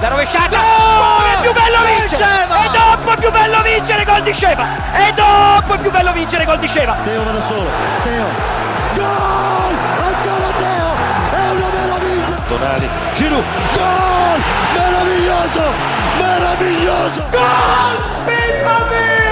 La rovesciata! Oh, è più bello vincere! E dopo è più bello vincere gol di Sceva! E dopo è più bello vincere gol di Sceva! Teo va da solo, Teo! Gol! Ancora Teo! È una meraviglia! Tonali, Giroud, gol! Meraviglioso! Meraviglioso! Gol! Pippa mia!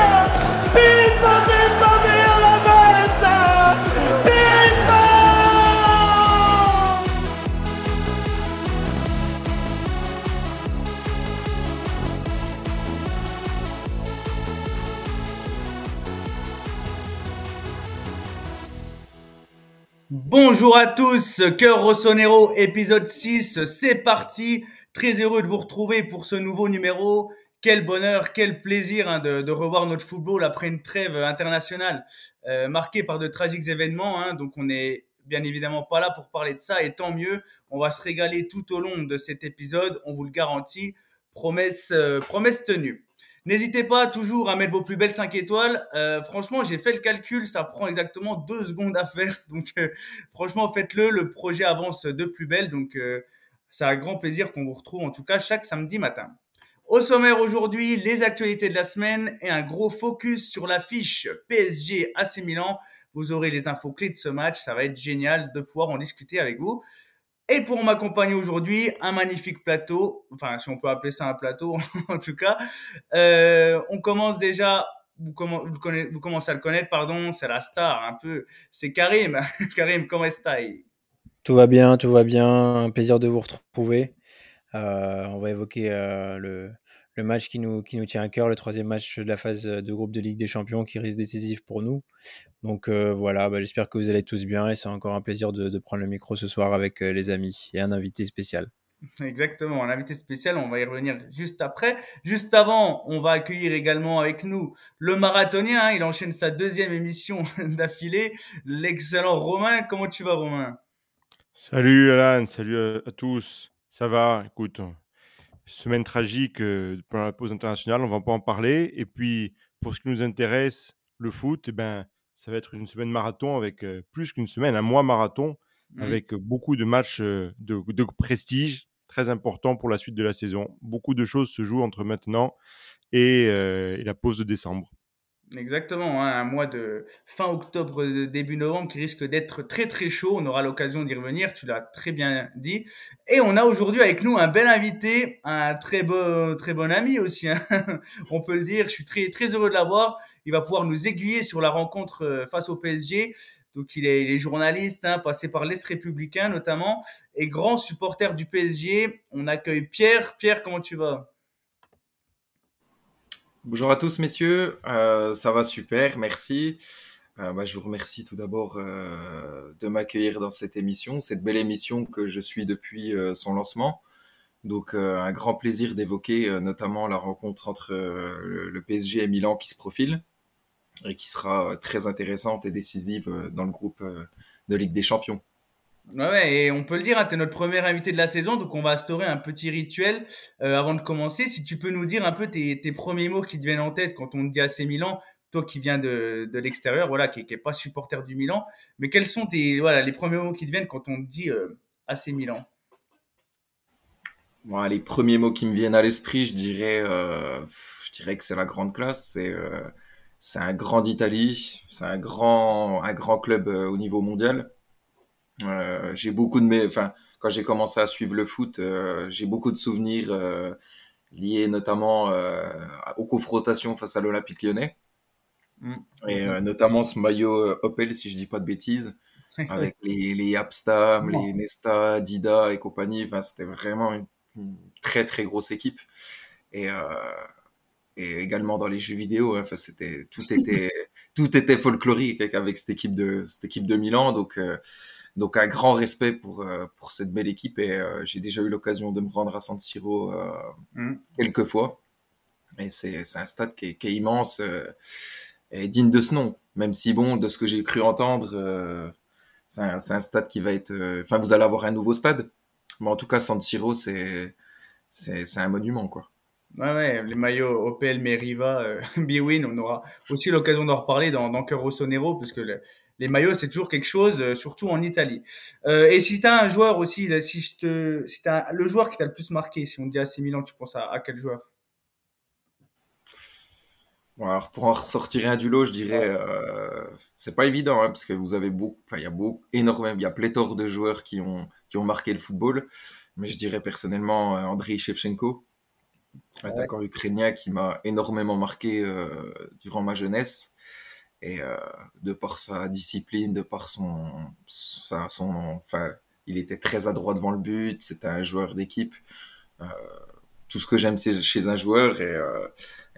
Bonjour à tous, Cœur Rossonero, épisode 6, c'est parti. Très heureux de vous retrouver pour ce nouveau numéro. Quel bonheur, quel plaisir hein, de, revoir notre football après une trêve internationale euh, marquée par de tragiques événements. Hein, donc on est bien évidemment pas là pour parler de ça et tant mieux. On va se régaler tout au long de cet épisode, on vous le garantit. Promesse, euh, promesse tenue. N'hésitez pas toujours à mettre vos plus belles 5 étoiles. Euh, franchement, j'ai fait le calcul, ça prend exactement deux secondes à faire. Donc, euh, franchement, faites-le. Le projet avance de plus belle. Donc, euh, c'est un grand plaisir qu'on vous retrouve en tout cas chaque samedi matin. Au sommaire aujourd'hui, les actualités de la semaine et un gros focus sur l'affiche PSG AC Milan. Vous aurez les infos clés de ce match. Ça va être génial de pouvoir en discuter avec vous. Et pour m'accompagner aujourd'hui, un magnifique plateau, enfin si on peut appeler ça un plateau en tout cas. Euh, on commence déjà, vous, commencez à le connaître, pardon, c'est la star un peu, c'est Karim. Karim, comment est-ce Tout va bien, tout va bien, un plaisir de vous retrouver. Euh, on va évoquer euh, le, le match qui nous, qui nous tient à cœur, le troisième match de la phase de groupe de Ligue des Champions qui risque décisif pour nous. Donc euh, voilà, bah, j'espère que vous allez tous bien et c'est encore un plaisir de, de, prendre le micro ce soir avec euh, les amis et un invité spécial. Exactement, un invité spécial, on va y revenir juste après. Juste avant, on va accueillir également avec nous le marathonien, hein, il enchaîne sa deuxième émission d'affilée, l'excellent Romain. Comment tu vas Romain? Salut Alan, salut à, à tous. Ça va, écoute, semaine tragique euh, pendant la pause internationale, on va pas en parler. Et puis, pour ce qui nous intéresse, le foot, eh ben, ça va être une semaine marathon avec euh, plus qu'une semaine, un mois marathon mmh. avec beaucoup de matchs euh, de, de, prestige très importants pour la suite de la saison. Beaucoup de choses se jouent entre maintenant et, euh, et la pause de décembre. Exactement, hein, un mois de fin octobre, début novembre qui risque d'être très très chaud. On aura l'occasion d'y revenir, tu l'as très bien dit. Et on a aujourd'hui avec nous un bel invité, un très beau, très bon ami aussi. Hein. on peut le dire. Je suis très très heureux de l'avoir. Il va pouvoir nous aiguiller sur la rencontre euh, face au PSG. Donc il est, il est journaliste, hein, passé par l'Est républicain notamment, et grand supporter du PSG. On accueille Pierre. Pierre, comment tu vas? Bonjour à tous messieurs, euh, ça va super, merci. Euh, bah, je vous remercie tout d'abord euh, de m'accueillir dans cette émission, cette belle émission que je suis depuis son lancement. Donc un grand plaisir d'évoquer notamment la rencontre entre le, PSG et Milan qui se profile et qui sera très intéressante et décisive dans le groupe de Ligue des Champions. Ouais, et on peut le dire, hein, tu es notre premier invité de la saison, donc on va instaurer un petit rituel euh, avant de commencer. Si tu peux nous dire un peu tes, premiers mots qui te viennent en tête quand on te dit AC Milan, toi qui viens de, de l'extérieur, voilà, qui n'est pas supporter du Milan, mais quels sont tes, voilà, les premiers mots qui te viennent quand on te dit euh, AC Milan? Bon, Les premiers mots qui me viennent à l'esprit, je dirais, euh, je dirais que c'est la grande classe, c'est euh, un grand d'Italie, c'est un grand, un grand club au niveau mondial. Euh, j'ai beaucoup de mes, enfin, quand j'ai commencé à suivre le foot, euh, j'ai beaucoup de souvenirs euh, liés notamment aux confrontations face à l'Olympique Lyonnais. Mmh. Et notamment ce maillot Opel, si je dis pas de bêtises, avec les, les Abstam, les Nesta, Dida et compagnie. Enfin, c'était vraiment une, une, très très grosse équipe. Et, et également dans les jeux vidéo, hein, c'était tout était tout était folklorique avec cette équipe de cette équipe de Milan. Donc donc un grand respect pour euh, pour cette belle équipe et euh, j'ai déjà eu l'occasion de me rendre à San Siro euh, mm. quelques fois. Et c'est c'est un stade qui est, qui est immense et digne de ce nom. Même si bon de ce que j'ai cru entendre c'est un, un, stade qui va être enfin vous allez avoir un nouveau stade. Mais en tout cas San Siro c'est un monument quoi. Ouais, ouais, les maillots Opel, Meriva, euh, Biwin, on aura aussi l'occasion d'en reparler dans, dans Cœur Rossonero, parce que le, les maillots, c'est toujours quelque chose, euh, surtout en Italie. Euh, et si tu as un joueur aussi, si, je te, si as le joueur qui t'a le plus marqué, si on te dit AC Milan, tu penses à, quel joueur? Bon, alors pour en ressortir un du lot, je dirais, euh, c'est pas évident, hein, parce que vous avez beaucoup, enfin il y a beaucoup, énormément, il y a pléthore de joueurs qui ont, qui ont marqué le football, mais je dirais personnellement euh, Andriy Shevchenko, attaquant ukrainien qui m'a énormément marqué durant ma jeunesse. Et euh, de par sa discipline, de par son, son, enfin, il était très adroit devant le but. C'était un joueur d'équipe. Euh, tout ce que j'aime chez un joueur. Et,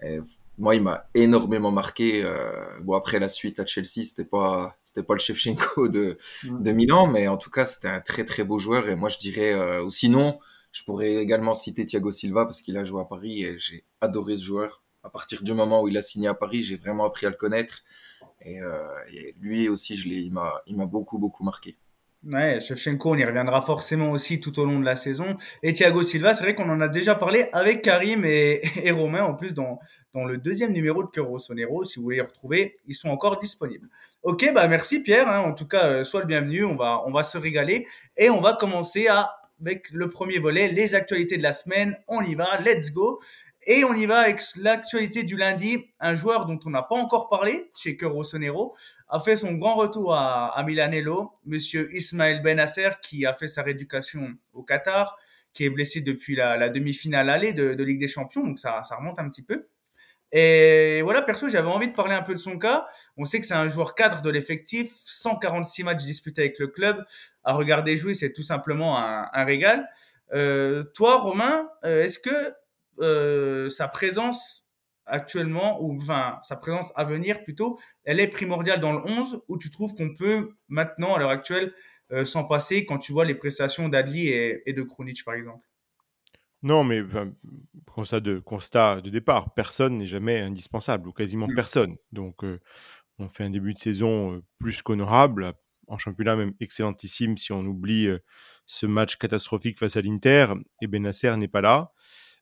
euh, moi, il m'a énormément marqué. bon, après la suite à Chelsea, c'était pas, c'était pas le Shevchenko de, de Milan, mais en tout cas, c'était un très très beau joueur. Et moi, je dirais, ou sinon, je pourrais également citer Thiago Silva parce qu'il a joué à Paris et j'ai adoré ce joueur. À partir du moment où il a signé à Paris, j'ai vraiment appris à le connaître. Euh, et, lui aussi, je il m'a, beaucoup, beaucoup marqué. Ouais, Shevchenko, on y reviendra forcément aussi tout au long de la saison. Et Thiago Silva, c'est vrai qu'on en a déjà parlé avec Karim et, Romain, en plus, dans, dans le deuxième numéro de Cœur Rossonero. Si vous voulez les retrouver, ils sont encore disponibles. Ok, bah merci Pierre. Hein. en tout cas, euh, sois le bienvenu. On va, on va se régaler. Et on va commencer à, avec le premier volet, les actualités de la semaine. On y va, let's go. Et on y va avec l'actualité du lundi. Un joueur dont on n'a pas encore parlé chez Rossonero a fait son grand retour à, à Milanello, monsieur Ismaël Benasser, qui a fait sa rééducation au Qatar, qui est blessé depuis la, demi-finale allée de, Ligue des Champions, donc ça, ça remonte un petit peu. Et voilà, perso, j'avais envie de parler un peu de son cas. On sait que c'est un joueur cadre de l'effectif, 146 matchs disputés avec le club. À regarder jouer, c'est tout simplement un, régal. Euh, toi, Romain, euh, est-ce que euh, sa présence actuellement, ou enfin sa présence à venir plutôt, elle est primordiale dans le 11 où tu trouves qu'on peut maintenant, à l'heure actuelle, euh, s'en passer quand tu vois les prestations d'Adli et, de Kronic par exemple Non, mais constat, de, constat de départ, personne n'est jamais indispensable, ou quasiment mm. personne. Donc euh, on fait un début de saison plus qu'honorable, en championnat même excellentissime si on oublie ce match catastrophique face à l'Inter, et Benasser n'est pas là.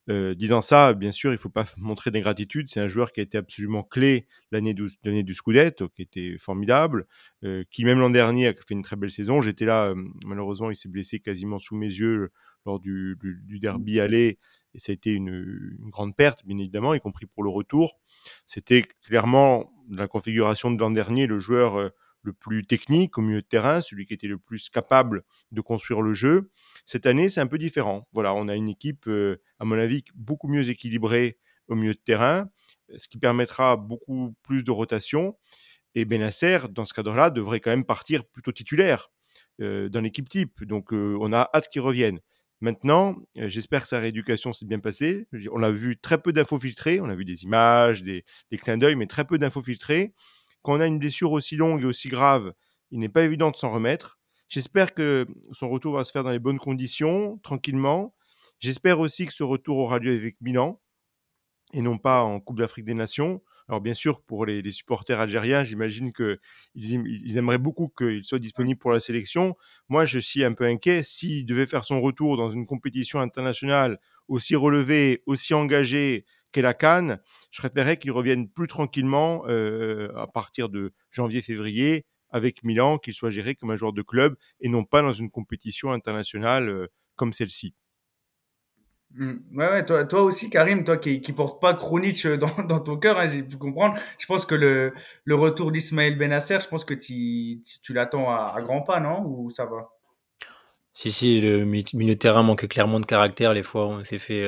Euh, disant ça, bien sûr, il ne faut pas montrer d'ingratitude. C'est un joueur qui a été absolument clé l'année du, du Scudetto, qui était formidable, euh, qui même l'an dernier a fait une très belle saison. J'étais là, euh, malheureusement, il s'est blessé quasiment sous mes yeux lors du, du, derby aller, et ça a été une, une, grande perte, bien évidemment, y compris pour le retour. C'était clairement la configuration de l'an dernier, le joueur le plus technique au milieu de terrain, celui qui était le plus capable de construire le jeu. Cette année, c'est un peu différent. Voilà, on a une équipe, euh, à mon avis, beaucoup mieux équilibrée au milieu de terrain, ce qui permettra beaucoup plus de rotation. Et Benasser, dans ce cadre-là, devrait quand même partir plutôt titulaire euh, dans l'équipe type. Donc, euh, on a hâte qu'il revienne. Maintenant, j'espère que sa rééducation s'est bien passée. On a vu très peu d'infos filtrées, on a vu des images, des, des clins d'œil, mais très peu d'infos filtrées. Quand on a une blessure aussi longue et aussi grave, il n'est pas évident de s'en remettre. J'espère que son retour va se faire dans les bonnes conditions, tranquillement. J'espère aussi que ce retour aura lieu avec Milan et non pas en Coupe d'Afrique des Nations. Alors bien sûr, pour les, supporters algériens, j'imagine qu'ils ils aimeraient beaucoup qu'il soit disponible pour la sélection. Moi, je suis un peu inquiet. S'il devait faire son retour dans une compétition internationale aussi relevée, aussi engagée qu'est la Cannes, je préférerais qu'il revienne plus tranquillement euh, à partir de janvier-février avec Milan, qu'il soit géré comme un joueur de club et non pas dans une compétition internationale euh, comme celle-ci. Mmh. Ouais, ouais, toi, toi aussi, Karim, toi qui, qui porte pas Kronic euh, dans, dans ton cœur, hein, j'ai pu comprendre. Je pense que le, le retour d'Ismaël Benasser, je pense que tu, tu l'attends à, à grands pas, non? Ou ça va? Si, si, le milieu de terrain manque clairement de caractère. Les fois, on s'est fait,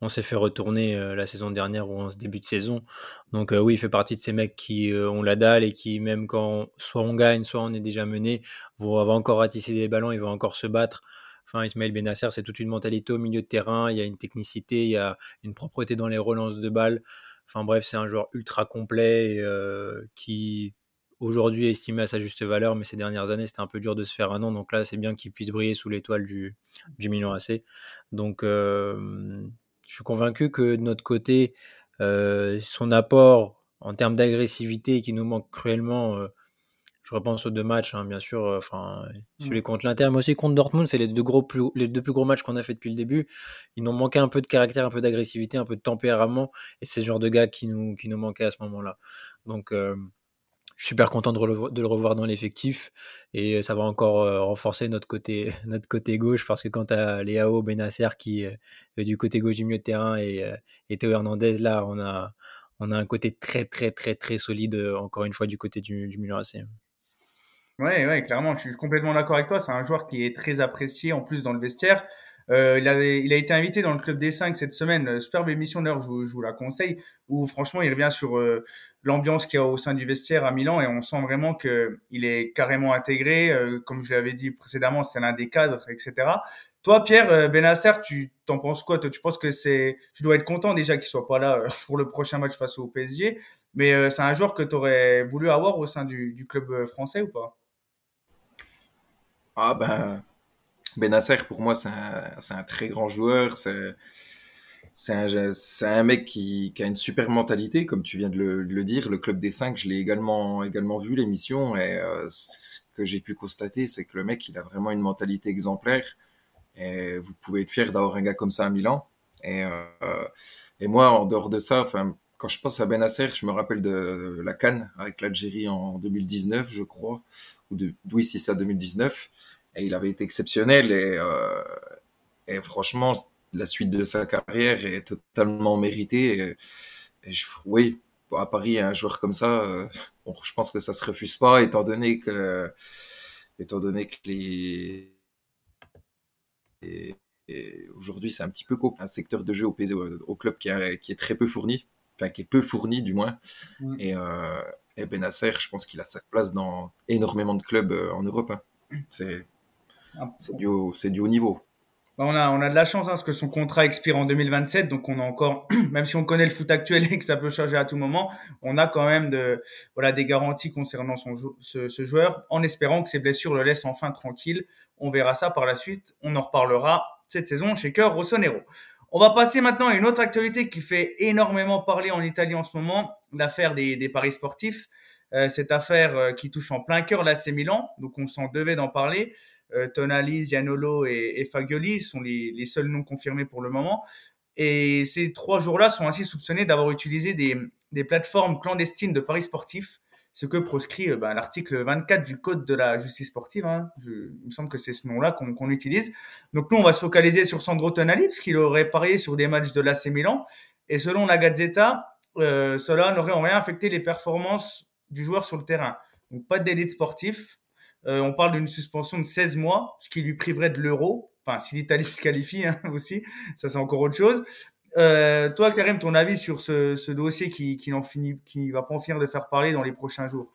on s'est fait retourner euh, la saison dernière ou en début de saison. Donc euh, oui, il fait partie de ces mecs qui euh, ont la dalle et qui même quand soit on gagne, soit on est déjà mené, vont, va encore ratisser des ballons, il va encore se battre. Enfin, Ismaël Benasser, c'est toute une mentalité au milieu de terrain. Il y a une technicité, il y a une propreté dans les relances de balles. Enfin bref, c'est un joueur ultra complet qui aujourd'hui est estimé à sa juste valeur, mais ces dernières années, c'était un peu dur de se faire un nom. Donc là, c'est bien qu'il puisse briller sous l'étoile du, du Milan AC. Donc, je suis convaincu que de notre côté, euh, son apport en termes d'agressivité qui nous manque cruellement, euh, je repense aux deux matchs, hein, bien sûr, euh, enfin celui mmh. contre l'Inter, mais aussi contre Dortmund, c'est les deux gros plus, les deux plus gros matchs qu'on a fait depuis le début. Ils nous manqué un peu de caractère, un peu d'agressivité, un peu de tempérament, et c'est ce genre de gars qui nous qui nous manquait à ce moment-là. Donc super content de, le revoir dans l'effectif et ça va encore renforcer notre côté, notre côté gauche parce que quand tu as Léao Benasser qui est du côté gauche du milieu de terrain et, et Théo Hernandez, là, on a, on a un côté très, très, très, très solide, encore une fois, du côté du, du Milan AC. Ouais, ouais, clairement, je suis complètement d'accord avec toi. C'est un joueur qui est très apprécié en plus dans le vestiaire. Euh, il, a été invité dans le club des 5 cette semaine, euh, superbe émission d'ailleurs, je, vous la conseille, où franchement il revient sur euh, l'ambiance qu'il y a au sein du vestiaire à Milan et on sent vraiment que il est carrément intégré. Comme je l'avais dit précédemment, c'est l'un des cadres, etc. Toi, Pierre Benasser, tu t'en penses quoi? Toi, tu penses que c'est, tu dois être content déjà qu'il soit pas là pour le prochain match face au PSG, mais c'est un joueur que tu aurais voulu avoir au sein du club français ou pas? Ah ben Benasser, pour moi, c'est un, un, très grand joueur. C'est un, un, mec qui, qui, a une super mentalité, comme tu viens de le, dire. Le Club des 5, je l'ai également, également vu, l'émission. Et euh, ce que j'ai pu constater, c'est que le mec, il a vraiment une mentalité exemplaire. Et vous pouvez être fier d'avoir un gars comme ça à Milan. Et, euh, et moi, en dehors de ça, quand je pense à Benasser, je me rappelle de la Cannes avec l'Algérie en 2019, je crois. Ou de, oui, si c'est à 2019 et il avait été exceptionnel et, euh, et franchement la suite de sa carrière est totalement méritée et, je, oui à Paris un joueur comme ça euh, bon, je pense que ça se refuse pas étant donné que étant donné que les et, aujourd'hui c'est un petit peu un secteur de jeu au, au club qui, a, qui est très peu fourni enfin qui est peu fourni du moins mm. et, euh, et Benasser je pense qu'il a sa place dans énormément de clubs euh, en Europe hein. c'est c'est du, haut, du haut niveau. Bah, on a, on a de la chance hein, parce que son contrat expire en 2027, donc on a encore, même si on connaît le foot actuel et que ça peut changer à tout moment, on a quand même de, voilà, des garanties concernant son, ce, ce joueur, en espérant que ses blessures le laissent enfin tranquille. On verra ça par la suite. On en reparlera cette saison chez Cœur Rossonero. On va passer maintenant à une autre actualité qui fait énormément parler en Italie en ce moment, l'affaire des, des paris sportifs. Euh, cette affaire euh, qui touche en plein cœur l'AC Milan, donc on s'en devait d'en parler. Euh, Tonali, Zianolo et, et Fagioli sont les, seuls noms confirmés pour le moment. Et ces trois jours-là sont ainsi soupçonnés d'avoir utilisé des, plateformes clandestines de paris sportifs, ce que proscrit ben, l'article 24 du Code de la justice sportive. Hein. Il me semble que c'est ce nom-là qu'on utilise. Donc nous, on va se focaliser sur Sandro Tonali, puisqu'il aurait parié sur des matchs de l'AC Milan. Et selon la Gazzetta, cela n'aurait en rien affecté les performances du joueur sur le terrain. Donc pas d'élite sportif. Euh, on parle d'une suspension de 16 mois, ce qui lui priverait de l'euro. Enfin, si l'Italie se qualifie hein, aussi, ça c'est encore autre chose. Euh, toi, Karim, ton avis sur ce, dossier qui, qui n'en finit, qui va pas en finir de faire parler dans les prochains jours?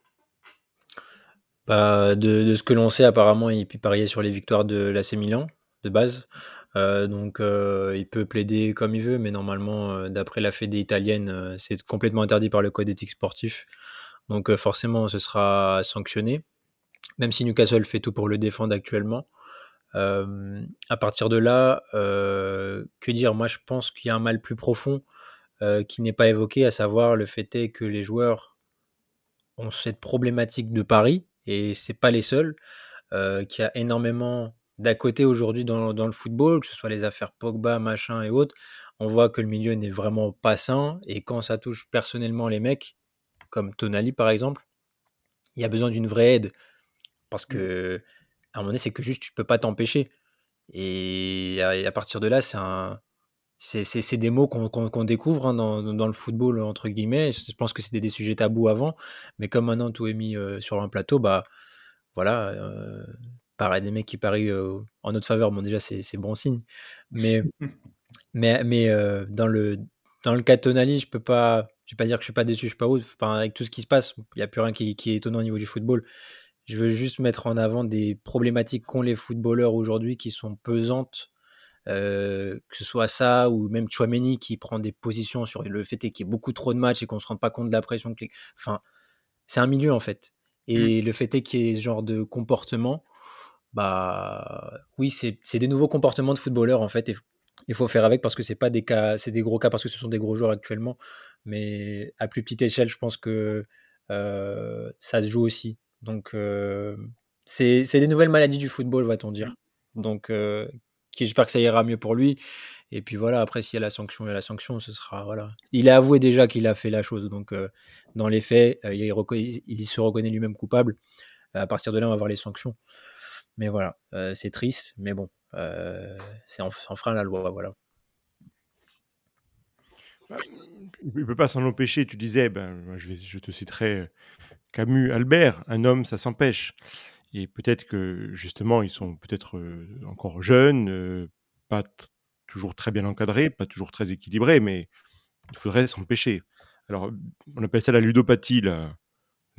Bah, de, ce que l'on sait, apparemment, il peut parier sur les victoires de l'AC Milan de base. Euh, donc, il peut plaider comme il veut, mais normalement, d'après la fédé italienne, c'est complètement interdit par le code éthique sportif. Donc euh, forcément, ce sera sanctionné, même si Newcastle fait tout pour le défendre actuellement. Euh, à partir de là, euh, que dire? Moi, je pense qu'il y a un mal plus profond qui n'est pas évoqué, à savoir le fait est que les joueurs ont cette problématique de Paris, et c'est pas les seuls, qu'il y a énormément d'à côté aujourd'hui dans, le football, que ce soit les affaires Pogba, machin et autres, on voit que le milieu n'est vraiment pas sain, et quand ça touche personnellement les mecs, comme Tonali par exemple, il y a besoin d'une vraie aide. Parce que, à un moment donné, c'est que juste tu peux pas t'empêcher. Et à, partir de là, c'est un. C'est des mots qu'on qu découvre hein, dans, dans, le football, entre guillemets. Je pense que c'était des sujets tabous avant, mais comme maintenant tout est mis euh, sur un plateau, bah voilà, euh, pareil, des mecs qui parient euh, en notre faveur, bon déjà c'est bon signe. Mais, mais, mais euh, dans, le, dans le cas de Tonali, je peux pas, je vais pas dire que je suis pas déçu, je suis pas ouf. Enfin, avec tout ce qui se passe, il n'y a plus rien qui, qui, est étonnant au niveau du football. Je veux juste mettre en avant des problématiques qu'ont les footballeurs aujourd'hui qui sont pesantes. Euh, que ce soit ça ou même Chouameni qui prend des positions sur le fait qu'il y ait beaucoup trop de matchs et qu'on se rende pas compte de la pression. Enfin, c'est un milieu en fait. Et mmh. le fait est qu'il y ait ce genre de comportement, bah oui, c'est des nouveaux comportements de footballeurs en fait. Et il faut faire avec parce que c'est pas des cas, c'est des gros cas parce que ce sont des gros joueurs actuellement. Mais à plus petite échelle, je pense que euh, ça se joue aussi. Donc, euh, c'est des nouvelles maladies du football, va-t-on dire. Donc, euh, j'espère que ça ira mieux pour lui. Et puis voilà, après, s'il y a la sanction, il y a la sanction, ce sera. Voilà. Il a avoué déjà qu'il a fait la chose. Donc, dans les faits, il, il, se reconnaît lui-même coupable. À partir de là, on va voir les sanctions. Mais voilà, c'est triste. Mais bon, c'est en, frein la loi. Voilà. Il ne peut pas s'en empêcher. Tu disais, ben, je, te citerai Camus, Albert, un homme, ça s'empêche. Et peut-être que justement, ils sont peut-être encore jeunes, pas toujours très bien encadrés, pas toujours très équilibrés, mais il faudrait s'empêcher. Alors, on appelle ça la ludopathie, la,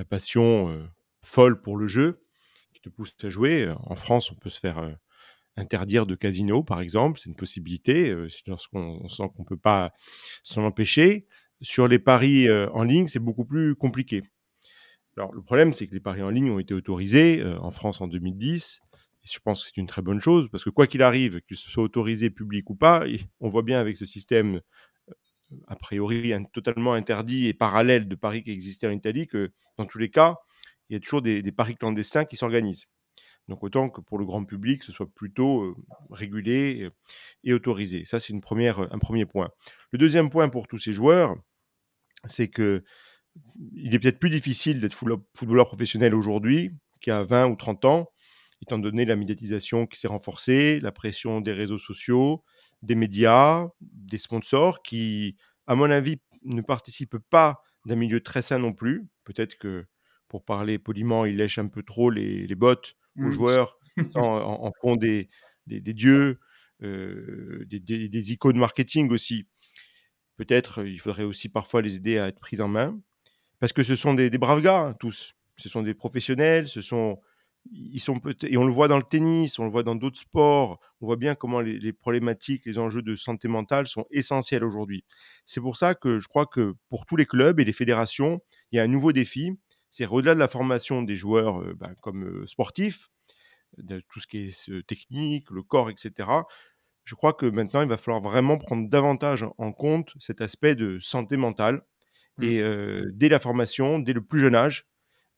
passion folle pour le jeu, qui te pousse à jouer. En France, on peut se faire interdire de casino, par exemple, c'est une possibilité, lorsqu'on sent qu'on ne peut pas s'en empêcher. Sur les paris en ligne, c'est beaucoup plus compliqué. Alors, le problème, c'est que les paris en ligne ont été autorisés euh, en France en 2010. Et je pense que c'est une très bonne chose, parce que quoi qu'il arrive, qu'il soit autorisé public ou pas, on voit bien avec ce système euh, a priori totalement interdit et parallèle de paris qui existait en Italie que dans tous les cas, il y a toujours des, paris clandestins qui s'organisent. Donc autant que pour le grand public, ce soit plutôt régulé et autorisé. Ça, c'est un premier point. Le deuxième point pour tous ces joueurs, c'est que il est peut-être plus difficile d'être footballeur professionnel aujourd'hui qu'il y a 20 ou 30 ans, étant donné la médiatisation qui s'est renforcée, la pression des réseaux sociaux, des médias, des sponsors qui, à mon avis, ne participent pas d'un milieu très sain non plus. Peut-être que, pour parler poliment, ils lèchent un peu trop les, bottes aux mmh. joueurs, en, font des, dieux, euh, des, des, icônes marketing aussi. Peut-être il faudrait aussi parfois les aider à être pris en main parce que ce sont des, braves gars, hein, tous. Ce sont des professionnels, ce sont, ils sont et on le voit dans le tennis, on le voit dans d'autres sports. On voit bien comment les, problématiques, les enjeux de santé mentale sont essentiels aujourd'hui. C'est pour ça que je crois que pour tous les clubs et les fédérations, il y a un nouveau défi. C'est au-delà de la formation des joueurs euh, ben, comme sportifs, de tout ce qui est technique, le corps, etc. Je crois que maintenant, il va falloir vraiment prendre davantage en compte cet aspect de santé mentale Mmh. et dès la formation, dès le plus jeune âge,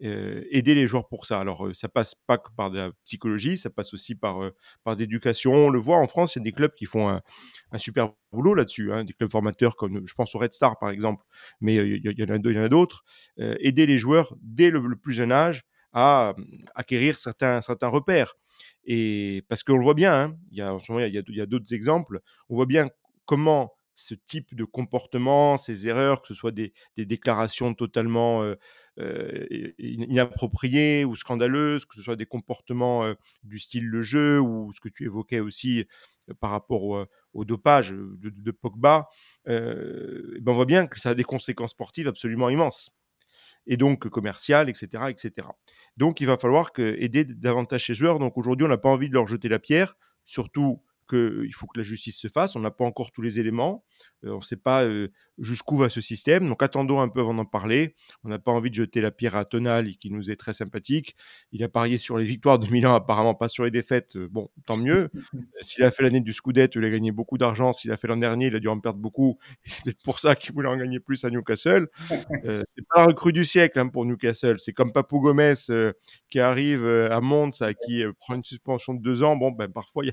aider les joueurs pour ça. Alors, ça passe pas que par de la psychologie, ça passe aussi par, par l'éducation. On le voit en France, il y a des clubs qui font un, super boulot là-dessus, hein, des clubs formateurs comme je pense au Red Star par exemple, mais il y, en a d'autres. aider les joueurs dès le, plus jeune âge à acquérir certains, certains repères. Et parce qu'on le voit bien, hein, y a, en ce moment, il y a d'autres exemples, on voit bien comment ce type de comportement, ces erreurs, que ce soit des, déclarations totalement inappropriées ou scandaleuses, que ce soit des comportements du style le jeu ou ce que tu évoquais aussi par rapport au, dopage de, Pogba, ben on voit bien que ça a des conséquences sportives absolument immenses et donc commerciales, etc., etc. Donc il va falloir aider davantage ces joueurs. Donc aujourd'hui, on n'a pas envie de leur jeter la pierre, surtout qu'il faut que la justice se fasse. On n'a pas encore tous les éléments. Euh, on ne sait pas euh, jusqu'où va ce système. Donc attendons un peu avant d'en parler. On n'a pas envie de jeter la pierre à Tonal, qui nous est très sympathique. Il a parié sur les victoires de Milan, apparemment pas sur les défaites. Euh, bon, tant mieux. S'il a fait l'année du Scudetto, il a gagné beaucoup d'argent. S'il a fait l'an dernier, il a dû en perdre beaucoup. c'est peut-être pour ça qu'il voulait en gagner plus à Newcastle. c'est pas la recrue du siècle hein, pour Newcastle. C'est comme Papou Gomez qui arrive à Monza, qui prend une suspension de deux ans. Bon, ben parfois, il n'y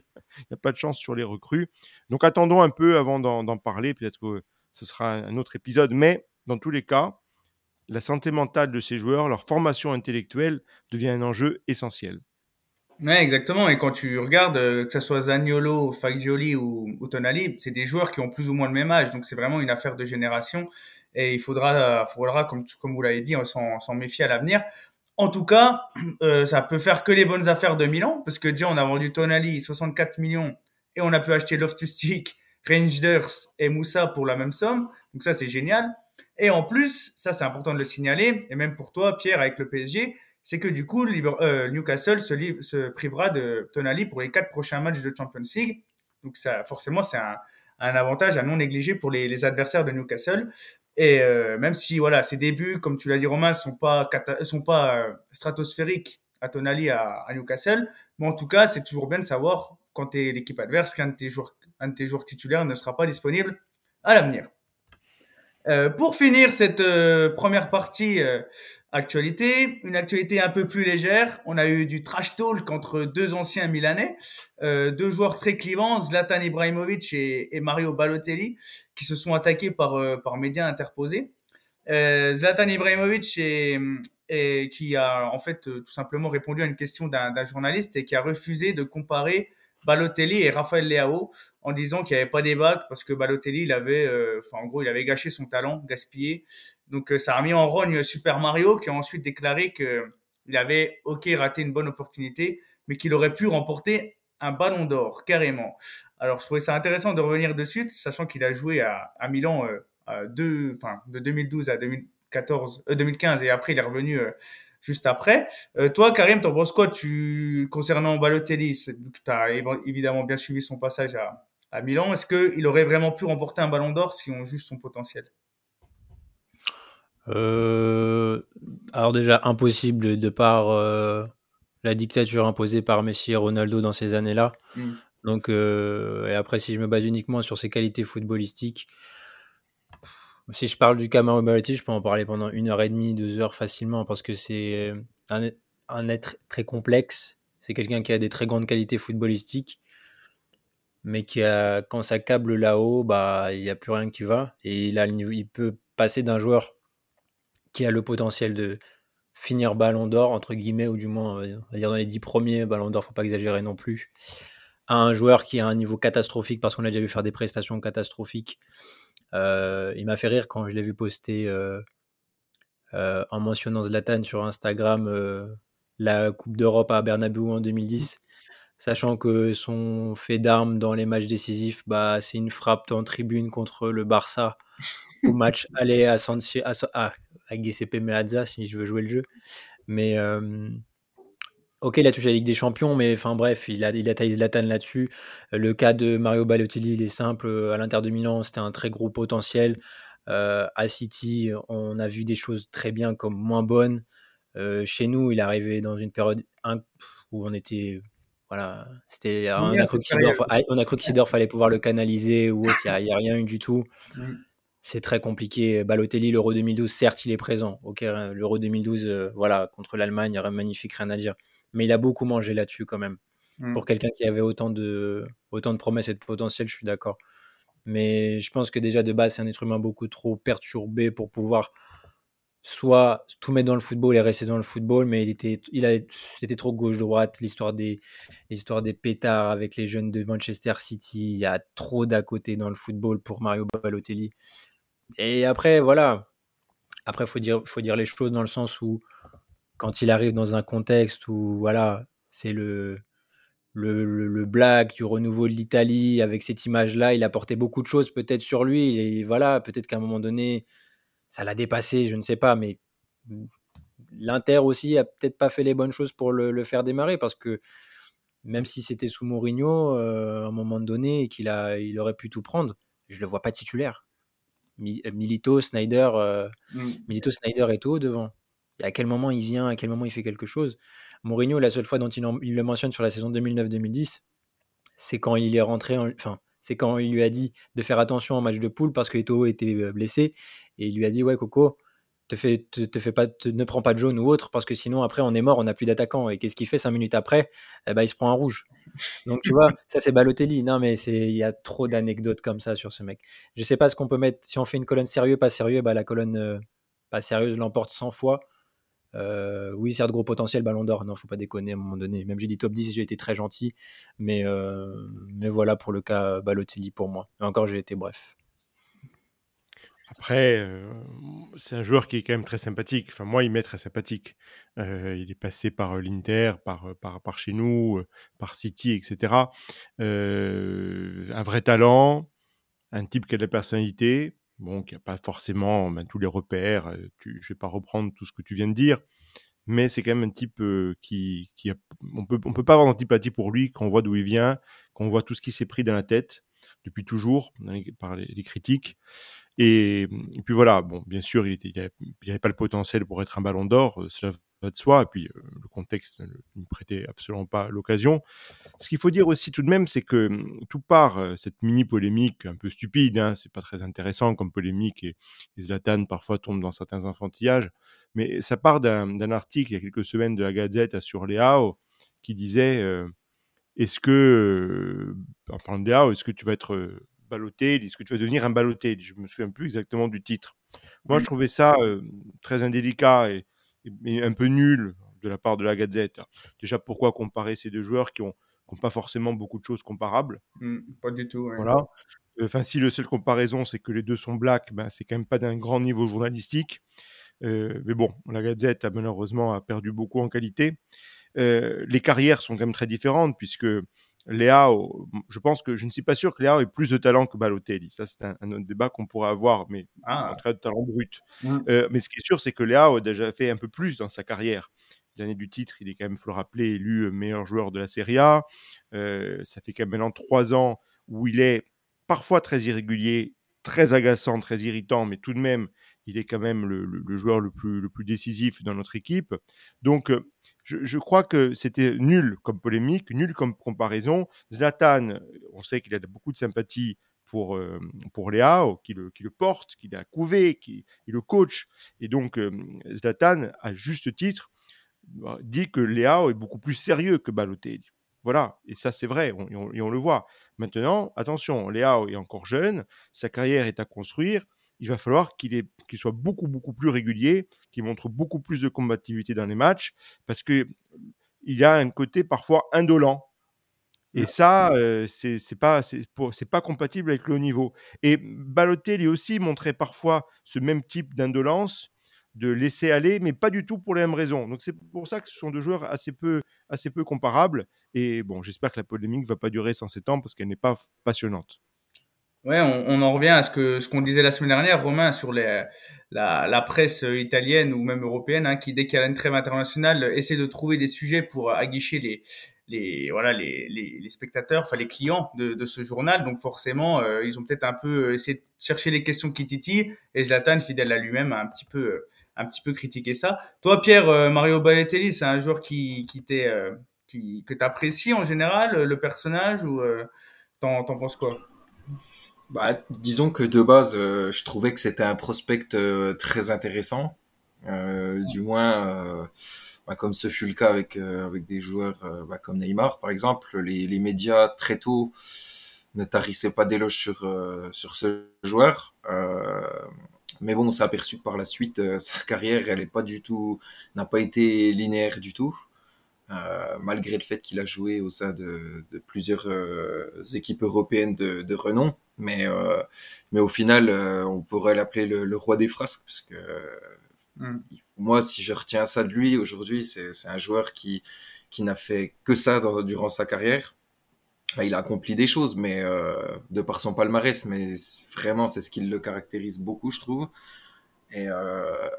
a, a, pas de sur les recrues. Donc attendons un peu avant d'en parler peut-être que ce sera un autre épisode, mais dans tous les cas, la santé mentale de ces joueurs, leur formation intellectuelle devient un enjeu essentiel. Oui, exactement. Et quand tu regardes, euh, que ce soit Zagnolo, Fagioli ou, Tonali, c'est des joueurs qui ont plus ou moins le même âge. Donc c'est vraiment une affaire de génération. Et il faudra, faudra comme, comme vous l'avez dit, s'en méfier à l'avenir. En tout cas, euh, ça peut faire que les bonnes affaires de Milan, parce que déjà on a vendu Tonali 64 millions et on a pu acheter Loftus-Cheek Rangers et Moussa pour la même somme. Donc ça, c'est génial. Et en plus, ça, c'est important de le signaler, et même pour toi, Pierre, avec le PSG, c'est que du coup, euh, Newcastle se, se, privera de Tonali pour les quatre prochains matchs de Champions League. Donc ça, forcément, c'est un, avantage à non négliger pour les, adversaires de Newcastle. Et euh, même si voilà, ses débuts, comme tu l'as dit Romain, sont pas sont pas euh, stratosphériques à Tonali à, à Newcastle, mais en tout cas, c'est toujours bien de savoir quand tu es l'équipe adverse qu'un de, tes joueurs, un de tes joueurs titulaires ne sera pas disponible à l'avenir. Euh, pour finir cette euh, première partie euh, actualité, une actualité un peu plus légère. On a eu du trash talk entre deux anciens Milanais, deux joueurs très clivants, Zlatan Ibrahimovic et, et, Mario Balotelli, qui se sont attaqués par par médias interposés. Zlatan Ibrahimovic est, et qui a en fait tout simplement répondu à une question d'un journaliste et qui a refusé de comparer Balotelli et Raphaël Leao en disant qu'il n'y avait pas des bacs parce que Balotelli, il avait, euh, enfin en gros, il avait gâché son talent, gaspillé. Donc euh, ça a mis en rogne Super Mario qui a ensuite déclaré que il avait ok raté une bonne opportunité, mais qu'il aurait pu remporter un ballon d'or carrément. Alors je trouvais ça intéressant de revenir dessus, sachant qu'il a joué à, à Milan euh, à de 2012 à 2014, 2015 et après il est revenu juste après. Euh, toi, Karim, t'en penses quoi tu, concernant Balotelli Tu as évidemment bien suivi son passage à, à Milan. Est-ce qu'il aurait vraiment pu remporter un ballon d'or si on juge son potentiel? Euh, Alors déjà, impossible de par euh, la dictature imposée par Messi et Ronaldo dans ces années-là. Mm. Donc, et après, si je me base uniquement sur ses qualités footballistiques, si je parle du cas Mario Balotelli, je peux en parler pendant une heure et demie, deux heures facilement, parce que c'est un, un, être très complexe. C'est quelqu'un qui a des très grandes qualités footballistiques, mais qui a, quand ça câble là-haut, bah, il n'y a plus rien qui va. Et il, a il peut passer d'un joueur qui a le potentiel de finir ballon d'or, entre guillemets, ou du moins, on va dire dans les dix premiers ballons d'or, faut pas exagérer non plus, à un joueur qui a un niveau catastrophique, parce qu'on a déjà vu faire des prestations catastrophiques euh, il m'a fait rire quand je l'ai vu poster euh, euh, en mentionnant Zlatan sur Instagram la Coupe d'Europe à Bernabeu en 2010 sachant que son fait d'armes dans les matchs décisifs, bah, c'est une frappe en tribune contre le Barça au match aller à, San à, à, à Meazza si je veux jouer le jeu. Mais Ok, il a touché la Ligue des Champions, mais enfin bref, il a, il a taillé Zlatan là-dessus. Le cas de Mario Balotelli, il est simple. À l'Inter de Milan, c'était un très gros potentiel. Euh, à City, on a vu des choses très bien comme moins bonnes. Euh, chez nous, il est arrivé dans une période où on était. Voilà, c'était. On, a cru que Sidorf fallait pouvoir le canaliser ou autre. Il n'y a, rien eu du tout. Mm. C'est très compliqué. Balotelli, l'Euro 2012, certes, il est présent. Ok, l'Euro 2012, euh, voilà, contre l'Allemagne, magnifique, rien à dire mais il a beaucoup mangé là-dessus quand même. Mmh. Pour quelqu'un qui avait autant de, autant de promesses et de potentiel, je suis d'accord. Mais je pense que déjà de base, c'est un être humain beaucoup trop perturbé pour pouvoir soit tout mettre dans le football et rester dans le football, mais il était, il a, c'était trop gauche-droite. L'histoire des, l'histoire des pétards avec les jeunes de Manchester City, il y a trop d'à côté dans le football pour Mario Balotelli. Et après, voilà. Après, faut dire, faut dire les choses dans le sens où quand il arrive dans un contexte où voilà, c'est le, le, le, du renouveau de l'Italie avec cette image-là, il a porté beaucoup de choses peut-être sur lui. Et voilà, peut-être qu'à un moment donné, ça l'a dépassé, je ne sais pas, mais l'Inter aussi a peut-être pas fait les bonnes choses pour le, faire démarrer parce que même si c'était sous Mourinho, euh, à un moment donné, qu'il a, il aurait pu tout prendre, je le vois pas titulaire. Milito, Snyder, euh, mm. Milito, Snyder et tout devant à quel moment il vient, à quel moment il fait quelque chose? Mourinho, la seule fois dont il, le mentionne sur la saison 2009-2010, c'est quand il est rentré, enfin, c'est quand il lui a dit de faire attention en match de poule parce que Eto'o était euh, blessé et il lui a dit ouais Coco, te fais, te, fais pas, ne prends pas de jaune ou autre parce que sinon après on est mort, on n'a plus d'attaquant et qu'est-ce qu'il fait cinq minutes après? Eh ben, il se prend un rouge. Donc tu vois, ça c'est Balotelli. Non mais c'est il y a trop d'anecdotes comme ça sur ce mec. Je sais pas ce qu'on peut mettre si on fait une colonne sérieux pas sérieux, bah la colonne euh, pas sérieuse l'emporte 100 fois. Euh, oui, c'est de gros potentiel, Ballon d'Or. Non, faut pas déconner à un moment donné. Même j'ai dit top 10, j'ai été très gentil. Mais, euh, mais voilà pour le cas Balotelli pour moi. Encore, j'ai été bref. Après, euh, c'est un joueur qui est quand même très sympathique. Enfin, moi, il m'est très sympathique. il est passé par l'Inter, par, par, par, chez nous, par City, etc. un vrai talent, un type qui a de la personnalité bon, qui n'a pas forcément ben, tous les repères. je ne vais pas reprendre tout ce que tu viens de dire, mais c'est quand même un type qui, qui on peut, on peut pas avoir d'antipathie pour lui quand on voit d'où il vient, quand on voit tout ce qui s'est pris dans la tête depuis toujours par les, critiques. Et, puis voilà, bon, bien sûr, il n'avait pas le potentiel pour être un ballon d'or, cela va de soi. Et puis, euh, le contexte ne ne prêtait absolument pas l'occasion. Ce qu'il faut dire aussi tout de même, c'est que hum, tout part, euh, cette mini polémique un peu stupide, hein, c'est pas très intéressant comme polémique et, Zlatan parfois tombe dans certains enfantillages, mais ça part d'un article il y a quelques semaines de la Gazette sur Léao qui disait euh, est-ce que, euh, en parlant de Léao, est-ce que tu vas être euh, Balotelli, est-ce que tu vas devenir un Balotelli Je me souviens plus exactement du titre. Moi, je trouvais ça euh, très indélicat et, un peu nul de la part de la Gazette. Déjà, pourquoi comparer ces deux joueurs qui ont, qui ont pas forcément beaucoup de choses comparables? Hmm, pas du tout. ouais. Voilà. Enfin, si le seul comparaison, c'est que les deux sont blacks, ben, c'est quand même pas d'un grand niveau journalistique. Euh, mais bon, la Gazette a malheureusement a perdu beaucoup en qualité. Euh, les carrières sont quand même très différentes puisque Léao, je pense que je ne suis pas sûr que Léao ait plus de talent que Balotelli. Ça, c'est un, un autre débat qu'on pourrait avoir, mais en Ah, tout cas de talent brut. Mm. Euh, mais ce qui est sûr, c'est que Léao a déjà fait un peu plus dans sa carrière. L'année du titre, il est quand même, faut le rappeler, élu meilleur joueur de la Serie A. Euh, ça fait quand même maintenant trois ans où il est parfois très irrégulier, très agaçant, très irritant, mais tout de même, il est quand même le, le- le joueur le plus, le plus décisif dans notre équipe. Donc, euh, je, crois que c'était nul comme polémique, nul comme comparaison. Zlatan, on sait qu'il a beaucoup de sympathie pour, euh, pour Léao, qui le, qui le porte, qui l'a couvé, qui le coach. Et donc, euh, Zlatan, à juste titre, bah, dit que Léao est beaucoup plus sérieux que Balotelli. Voilà, et ça c'est vrai, et on, et on le voit. Maintenant, attention, Léao est encore jeune, sa carrière est à construire, il va falloir qu'il qu'il soit beaucoup, beaucoup plus régulier, qu'il montre beaucoup plus de combativité dans les matchs, parce que il a un côté parfois indolent. Et ça, euh, c'est pas, compatible avec le haut niveau. Et Balotelli aussi montrait parfois ce même type d'indolence, de laisser aller, mais pas du tout pour les mêmes raisons. Donc c'est pour ça que ce sont deux joueurs assez peu, assez peu comparables. Et bon, j'espère que la polémique va pas durer 107 ans parce qu'elle n'est pas passionnante. Ouais, on, on en revient à ce que ce qu'on disait la semaine dernière, Romain, sur les, la, la presse italienne ou même européenne, hein, qui dès qu'il y a une trêve internationale essaie de trouver des sujets pour aguicher les les voilà les, les, les spectateurs, enfin les clients de, de ce journal. Donc forcément, euh, ils ont peut-être un peu essayé de chercher les questions qui titillent. Et Zlatan, fidèle à lui-même, a un petit peu euh, un petit peu critiqué ça. Toi, Pierre, euh, Mario Balotelli, c'est un joueur qui qui t'est euh, qui que t'apprécies en général, le personnage ou euh, t'en t'en penses quoi? Bah, disons que de base, euh, je trouvais que c'était un prospect euh, très intéressant. Euh, du moins, euh, bah, comme ce fut le cas avec, avec des joueurs bah, comme Neymar, par exemple, les, les médias très tôt ne tarissaient pas d'éloges sur, sur ce joueur. Mais bon, on s'est aperçu que par la suite, sa carrière, elle est pas du tout, n'a pas été linéaire du tout. Euh, malgré le fait qu'il a joué au sein de, de plusieurs euh, équipes européennes de, de renom. Mais, euh, mais au final, euh, on pourrait l'appeler le, le roi des frasques, parce que Mm. moi, si je retiens ça de lui aujourd'hui, c'est c'est un joueur qui, qui n'a fait que ça dans- durant sa carrière. Il a accompli des choses, mais euh, de par son palmarès, mais vraiment, c'est ce qui le caractérise beaucoup, je trouve. Et, euh,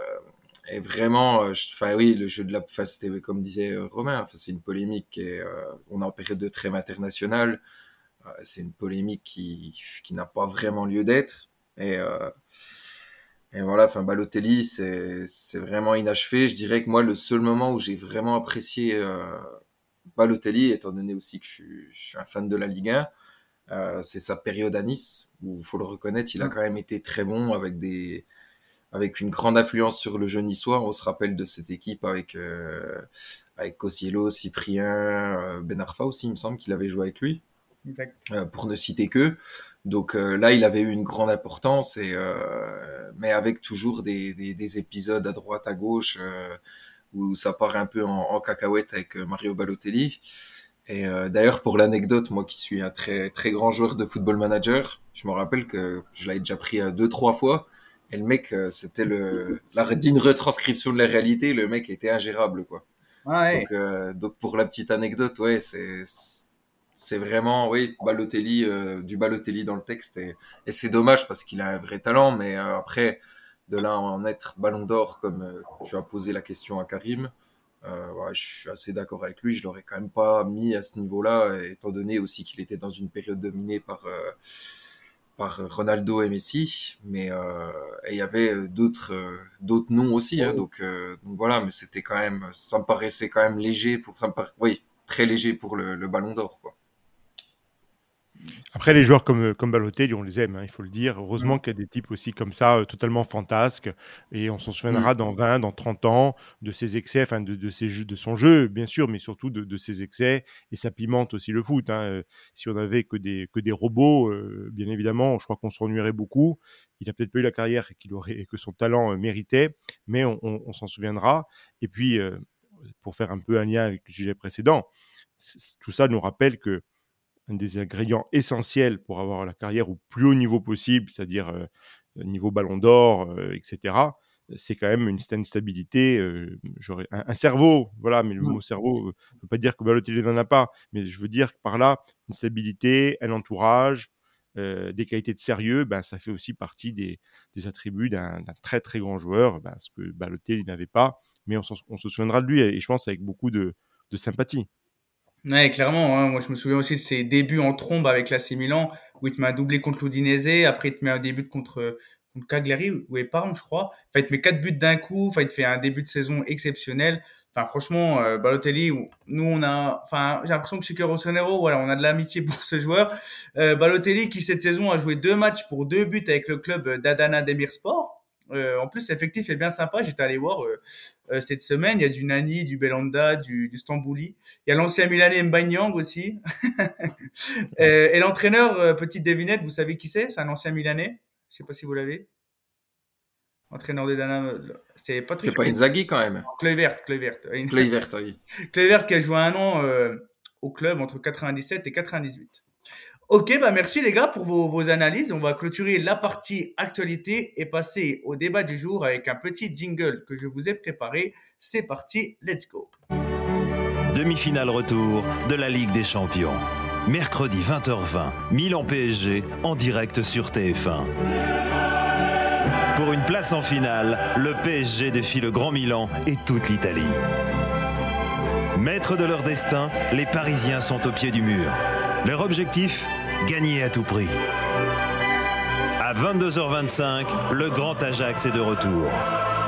et vraiment, euh, enfin oui, le jeu de la, enfin, c'était comme disait Romain, enfin, c'est une polémique et euh, on est en période de trêve internationale. Euh, c'est une polémique qui, qui n'a pas vraiment lieu d'être. Et, euh, et voilà, enfin Balotelli, c'est c'est vraiment inachevé. Je dirais que moi, le seul moment où j'ai vraiment apprécié euh, Balotelli, étant donné aussi que je suis, je suis un fan de la Ligue 1, euh, c'est sa période à Nice, où faut le reconnaître, il a Mm. quand même été très bon avec des avec une grande influence sur le jeu niçois. On se rappelle de cette équipe avec avec Kosciello, Cyprien, Ben Arfa aussi, il me semble qu'il avait joué avec lui Exact. euh, pour ne citer que. Donc euh, là, il avait eu une grande importance, et, euh, mais avec toujours des, des, des épisodes à droite, à gauche, euh, où ça part un peu en, en cacahuète avec euh, Mario Balotelli. Et euh, d'ailleurs, pour l'anecdote, moi qui suis un très très grand joueur de football manager, je me rappelle que je l'avais déjà pris deux trois fois. Et le mec, c'était le la digne retranscription de la réalité. Le mec était ingérable, quoi. Ah ouais. Donc, euh, donc pour la petite anecdote, ouais, c'est c'est vraiment oui Balotelli euh, du Balotelli dans le texte et, c'est dommage parce qu'il a un vrai talent, mais euh, après de là en être Ballon d'Or comme euh, tu as posé la question à Karim, je suis assez d'accord avec lui. Je l'aurais quand même pas mis à ce niveau-là, étant donné aussi qu'il était dans une période dominée par par Ronaldo et Messi, mais il y avait d'autres d'autres noms aussi. Hein, donc, voilà, mais c'était quand même, ça me paraissait quand même léger pour, oui, très léger pour le, le Ballon d'Or, quoi. Après, les joueurs comme, comme Balotelli, on les aime, hein, il faut le dire. Heureusement qu'il y a des types aussi comme ça, euh, totalement fantasques. Et on s'en souviendra dans 20, dans 30 ans de ses excès, enfin de, de, ses jeux, de son jeu, bien sûr, mais surtout de, de ses excès. Et ça pimente aussi le foot. Hein. Euh, si on avait que des, que des robots, euh, bien évidemment, je crois qu'on s'ennuierait beaucoup. Il n'a peut-être pas eu la carrière qu'il aurait, que son talent méritait, mais on, on, on s'en souviendra. Et puis, pour faire un peu un lien avec le sujet précédent, tout ça nous rappelle que un des ingrédients essentiels pour avoir la carrière au plus haut niveau possible, c'est-à-dire euh, niveau ballon d'or, euh, etc., c'est quand même une, stabilité, euh, un, un, cerveau, voilà, mais le mot cerveau ne veut pas dire que Balotelli n'en a pas, mais je veux dire que par là, une stabilité, un entourage, des qualités de sérieux, ben, ça fait aussi partie des, des attributs d'un très très grand joueur, ben, ce que Balotelli n'avait pas, mais on, on, se souviendra de lui, et je pense avec beaucoup de, de sympathie. Ouais, clairement. Hein. Moi, je me souviens aussi de ses débuts en trombe avec l'AC Milan, où il te met un doublé contre l'Udinese, après il te met un début contre, contre Cagliari ou Eparme, je crois. Enfin, il te met quatre buts d'un coup. Enfin, il te fait un début de saison exceptionnel. Enfin, franchement, euh, Balotelli, nous, on a, enfin, j'ai l'impression que chez Cœur Sonero, voilà, on a de l'amitié pour ce joueur. Euh, Balotelli, qui cette saison a joué deux matchs pour deux buts avec le club d'Adana Demirspor. Euh, en plus, l'effectif est bien sympa. J'étais allé voir euh, euh, cette semaine. Il y a du Nani, du Belanda, du, du Stambouli. Il y a l'ancien Milanais Mbanyang aussi. et, et l'entraîneur, petite devinette, vous savez qui c'est? C'est un ancien Milanais. Je sais pas si vous l'avez. Entraîneur de Dana, c'est pas C'est pas Inzaghi quand même. Kluivert, Kluivert. Kluivert, oui. Kluivert qui a joué un an au club entre 97 et 98. Ok, bah merci les gars pour vos, vos, analyses. On va clôturer la partie actualité et passer au débat du jour avec un petit jingle que je vous ai préparé. C'est parti, let's go. Demi-finale retour de la Ligue des Champions. Mercredi 20h20, Milan PSG en direct sur TF1. Pour une place en finale, le PSG défie le Grand Milan et toute l'Italie. Maîtres de leur destin, les Parisiens sont au pied du mur. Leur objectif Gagner à tout prix. À 22h25, le grand Ajax est de retour.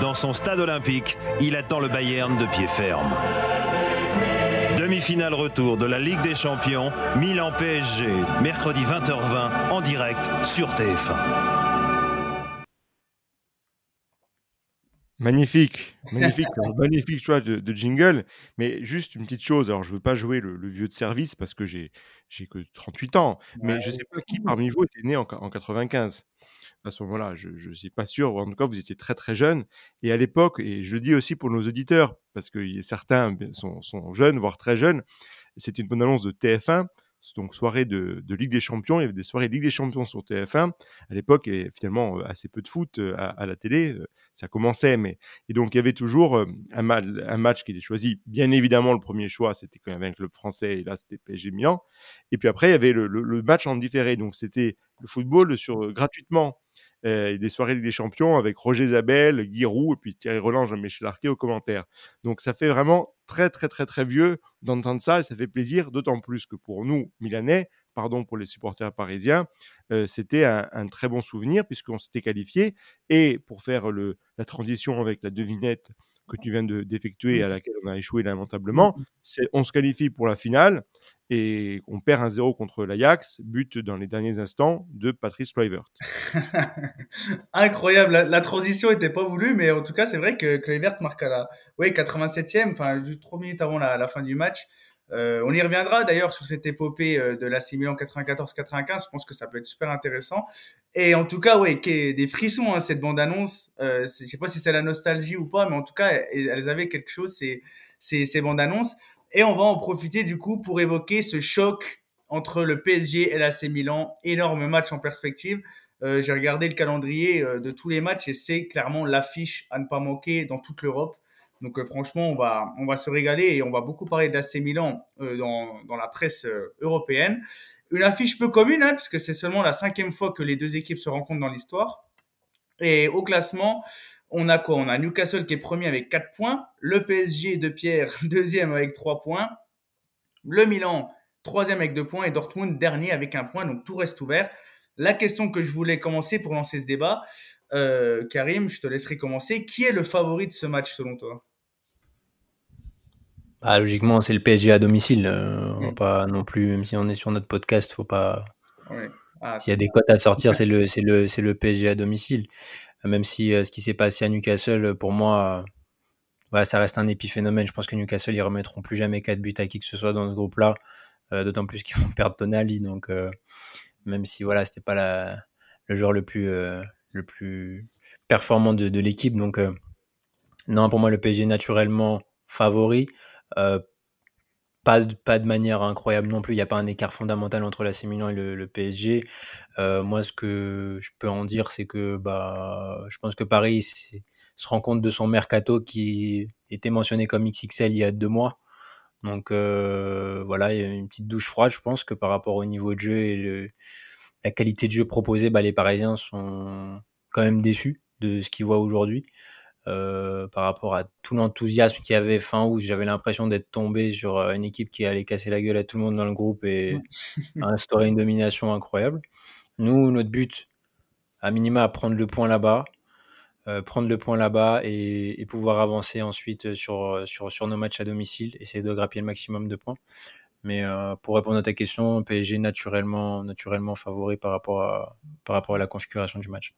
Dans son stade olympique, il attend le Bayern de pied ferme. Demi-finale retour de la Ligue des Champions, Milan PSG, mercredi 20h20 en direct sur TF1. Magnifique, magnifique, magnifique choix de, de, jingle. Mais juste une petite chose, alors je veux pas jouer le, le vieux de service parce que j'ai que 38 ans, mais ouais. je sais pas qui parmi vous était né en, en 95. À ce moment-là, je ne suis pas sûr. En tout cas, vous étiez très très jeune. Et à l'époque, et je le dis aussi pour nos auditeurs, parce que certains sont, sont jeunes, voire très jeunes, c'était une bonne annonce de TF1 donc soirée de, de, Ligue des Champions. Il y avait des soirées Ligue des Champions sur TF1 à l'époque et finalement assez peu de foot à, à, la télé. Ça commençait, mais et donc il y avait toujours un, ma un match qui était choisi. Bien évidemment, le premier choix c'était quand même un club français et là c'était PSG Milan. Et puis après il y avait le, le, le match en différé, donc c'était le football sur gratuitement euh, des soirées des Champions avec Roger Zabel, Giroud et puis Thierry Roland, Jean-Michel Larquet aux commentaires. Donc ça fait vraiment très très très très vieux d'entendre ça et ça fait plaisir, d'autant plus que pour nous, Milanais, pardon pour les supporters parisiens, euh, c'était un, un, très bon souvenir puisqu'on s'était qualifié et pour faire le, la transition avec la devinette que tu viens d'effectuer à laquelle on a échoué lamentablement, c'est on se qualifie pour la finale et on perd un 0 contre l'Ajax, but dans les derniers instants de Patrice Kluivert. Incroyable, la, la, transition était pas voulue, mais en tout cas c'est vrai que Kluivert marque à la oui, 87e, enfin juste 3 minutes avant la, la fin du match. Euh, on y reviendra d'ailleurs sur cette épopée euh, de la Milan 94-95. Je pense que ça peut être super intéressant. Et en tout cas, ouais, des frissons hein, cette bande annonce. Euh, je sais pas si c'est la nostalgie ou pas, mais en tout cas, elles avaient quelque chose ces ces, ces bandes annonces. Et on va en profiter du coup pour évoquer ce choc entre le PSG et l'AC Milan. Énorme match en perspective. Euh, J'ai regardé le calendrier euh, de tous les matchs et c'est clairement l'affiche à ne pas manquer dans toute l'Europe. Donc euh, franchement, on va, on va se régaler et on va beaucoup parler de l'AC Milan dans, dans la presse européenne. Une affiche peu commune, hein, puisque c'est seulement la cinquième fois que les deux équipes se rencontrent dans l'histoire. Et au classement, on a quoi? On a Newcastle qui est premier avec 4 points, le PSG de Pierre deuxième avec 3 points, le Milan troisième avec 2 points et Dortmund dernier avec 1 point, donc tout reste ouvert. la question que je voulais commencer pour lancer ce débat, euh, Karim, je te laisserai commencer. Qui est le favori de ce match selon toi? Ah, Logiquement, c'est le PSG à domicile. Euh, on va pas non plus, même si on est sur notre podcast, faut pas. Ah, S'il y a des cotes à sortir, c'est le, c'est le, c'est le PSG à domicile. Même si euh, ce qui s'est passé à Newcastle, pour moi, voilà, ça reste un épiphénomène. Je pense que Newcastle, ils remettront plus jamais 4 buts à qui que ce soit dans ce groupe-là. D'autant plus qu'ils vont perdre Tonali. Donc, même si voilà, c'était pas la, le joueur le plus, le plus performant de, de l'équipe. Donc, euh, non, pour moi, le PSG naturellement favori. Euh, pas, de, pas de manière incroyable non plus. Il n'y a pas un écart fondamental entre la Milan et le, PSG. Euh, moi, ce que je peux en dire, c'est que bah, je pense que Paris se rend compte de son mercato qui était mentionné comme XXL il y a deux mois. Donc voilà, il y a une petite douche froide, je pense que par rapport au niveau de jeu et le, la qualité de jeu proposée, bah, les Parisiens sont quand même déçus de ce qu'ils voient aujourd'hui. Euh, par rapport à tout l'enthousiasme qu'il y avait fin août, j'avais l'impression d'être tombé sur euh, une équipe qui allait casser la gueule à tout le monde dans le groupe et instaurer une domination incroyable. Nous, notre but, à minima, à prendre le point là-bas, euh, prendre le point là-bas et, et, pouvoir avancer ensuite sur, sur, sur nos matchs à domicile, essayer de grappiller le maximum de points. Mais euh, pour répondre à ta question, PSG naturellement, naturellement favori par rapport à, par rapport à la configuration du match.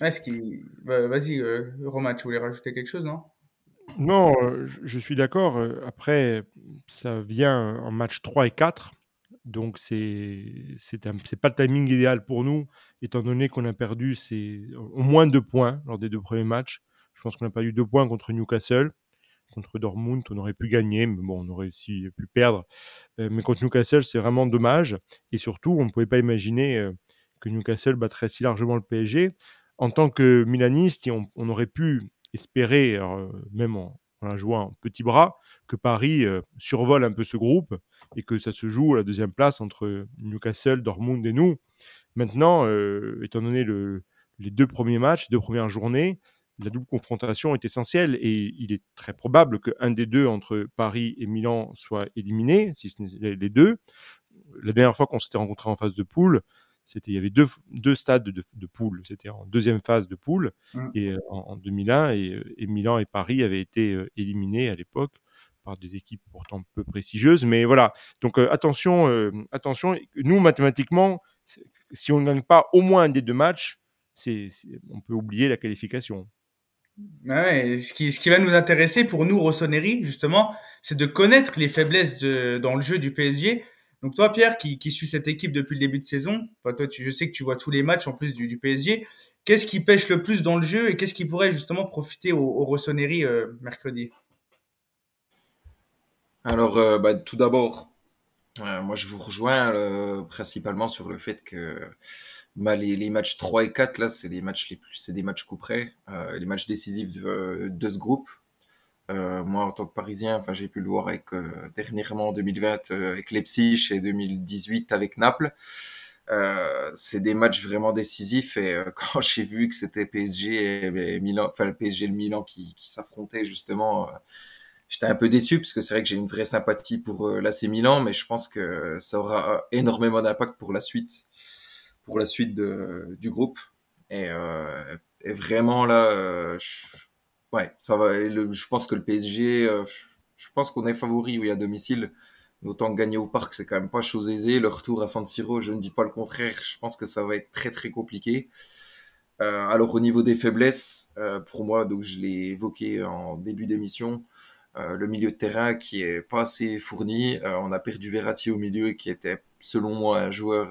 Est-ce qui... Bah, vas-y, euh, Romain, tu voulais rajouter quelque chose, non? Non, euh, je suis d'accord. Après, ça vient en match 3 et 4. Donc, c'est n'est pas le timing idéal pour nous, étant donné qu'on a perdu au moins deux points lors des deux premiers matchs. Je pense qu'on pas eu deux points contre Newcastle contre Dortmund, on aurait pu gagner, mais bon, on aurait aussi pu perdre. Euh, mais contre Newcastle, c'est vraiment dommage. Et surtout, on ne pouvait pas imaginer euh, que Newcastle battrait si largement le PSG. En tant que Milaniste, on, aurait pu espérer, euh, même en, en, jouant en petit bras, que Paris survole un peu ce groupe et que ça se joue à la deuxième place entre Newcastle, Dortmund et nous. Maintenant, étant donné le, les deux premiers matchs, deux premières journées, la double confrontation est essentielle et il est très probable qu'un des deux entre Paris et Milan soit éliminé, si ce n'est les deux. La dernière fois qu'on s'était rencontré en phase de poule, c'était il y avait deux, deux stades de, de poule. C'était en deuxième phase de poule mmh. et euh, en, 2001 et, et, Milan et Paris avaient été euh, éliminés à l'époque par des équipes pourtant peu prestigieuses. Mais voilà. Donc euh, attention, attention. Nous mathématiquement, si on ne gagne pas au moins un des deux matchs, c'est, on peut oublier la qualification. Ouais, ce, qui, ce qui va nous intéresser pour nous, Rossoneri, justement, c'est de connaître les faiblesses de, dans le jeu du PSG. Donc toi, Pierre, qui, qui suit cette équipe depuis le début de saison, je sais que tu vois tous les matchs en plus du, du PSG. Qu'est-ce qui pêche le plus dans le jeu et qu'est-ce qui pourrait justement profiter au, au Rossoneri euh, mercredi? Alors, euh, bah, tout d'abord, euh, moi je vous rejoins principalement sur le fait que bah, les, matchs 3 et 4, là, c'est des matchs les plus, c'est des matchs couperets, euh, les matchs décisifs de, de ce groupe. Euh, moi, en tant que Parisien, enfin, j'ai pu le voir avec euh, dernièrement en 2020 euh, avec Leipzig et 2018 avec Naples. C'est des matchs vraiment décisifs et quand j'ai vu que c'était PSG et, Milan, enfin le PSG et le Milan qui, s'affrontaient justement, j'étais un peu déçu parce que c'est vrai que j'ai une vraie sympathie pour l'AC Milan, mais je pense que ça aura énormément d'impact pour la suite pour la suite du groupe. Et, et vraiment là, je, ouais, ça va. Je pense que le PSG, euh, je pense qu'on est favori oui à domicile. D'autant que gagner au parc, c'est quand même pas chose aisée. Le retour à San Siro, je ne dis pas le contraire. Je pense que ça va être très très compliqué. Euh, alors au niveau des faiblesses, euh, pour moi, donc je l'ai évoqué en début d'émission, le milieu de terrain qui est pas assez fourni. On a perdu Verratti au milieu, qui était selon moi un joueur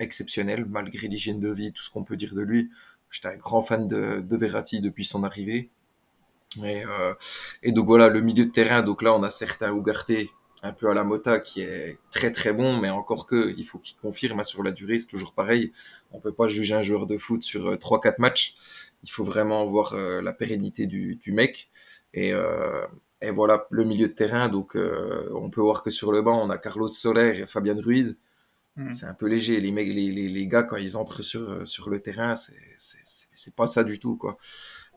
exceptionnel, malgré l'hygiène de vie, tout ce qu'on peut dire de lui. J'étais un grand fan de, de Verratti depuis son arrivée. Et, euh, et, donc voilà, le milieu de terrain, donc là on a certains Ugarte, un peu à la Mota, qui est très très bon, mais encore que, il faut qu'il confirme hein, sur la durée, c'est toujours pareil. On peut pas juger un joueur de foot sur 3-4 euh, matchs. Il faut vraiment voir euh, la pérennité du, mec. Et, euh, voilà, le milieu de terrain, donc euh, on peut voir que sur le banc, on a Carlos Soler et Fabien Ruiz Mm. C'est un peu léger. Les, les, les, les, gars, quand ils entrent sur, sur le terrain, c'est pas ça du tout, quoi.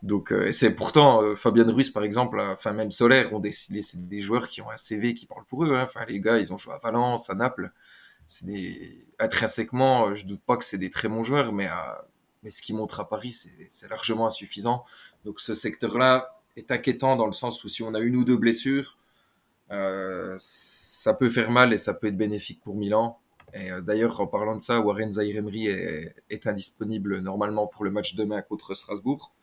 Donc, euh, c'est pourtant, euh, Fabien Ruiz, par exemple, enfin, même Solaire, ont des, des, joueurs qui ont un CV qui parle pour eux. Hein. Enfin, les gars, ils ont joué à Valence, à Naples. c'est des intrinsèquement, je doute pas que c'est des très bons joueurs, mais mais ce qu'ils montrent à Paris, c'est largement insuffisant. Donc ce secteur-là est inquiétant dans le sens où si on a une ou deux blessures, euh, ça peut faire mal et ça peut être bénéfique pour Milan. Et euh, d'ailleurs, en parlant de ça, Warren zaïre est, est, indisponible normalement pour le match demain contre Strasbourg.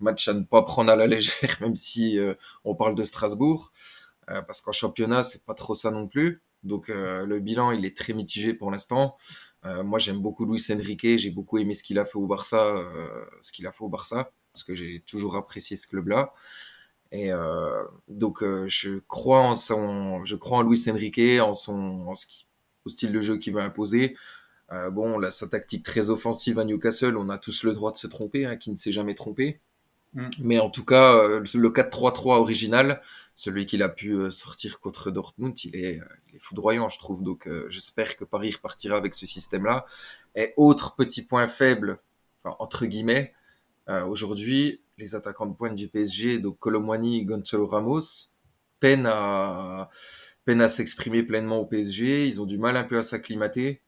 Match à ne pas prendre à la légère, même si euh, on parle de Strasbourg, parce qu'en championnat, c'est pas trop ça non plus. Donc le bilan, il est très mitigé pour l'instant. moi, j'aime beaucoup Luis Enrique. J'ai beaucoup aimé ce qu'il a fait au Barça, ce qu'il a fait au Barça, parce que j'ai toujours apprécié ce club-là. Et euh, donc euh, je crois en son, je crois en Luis Enrique, en son, en ce qui, au style de jeu qu'il va imposer. Euh, bon, là, sa tactique très offensive à Newcastle, on a tous le droit de se tromper, hein, qui ne s'est jamais trompé. Mm. Mais en tout cas, euh, le 4-3-3 original, celui qu'il a pu euh, sortir contre Dortmund, il est, il est foudroyant, je trouve. Donc, j'espère que Paris repartira avec ce système-là. Et autre petit point faible, enfin, entre guillemets, aujourd'hui, les attaquants de pointe du PSG, donc Colomwani, Gonzalo Ramos, peinent à, peine à s'exprimer pleinement au PSG. Ils ont du mal un peu à s'acclimater.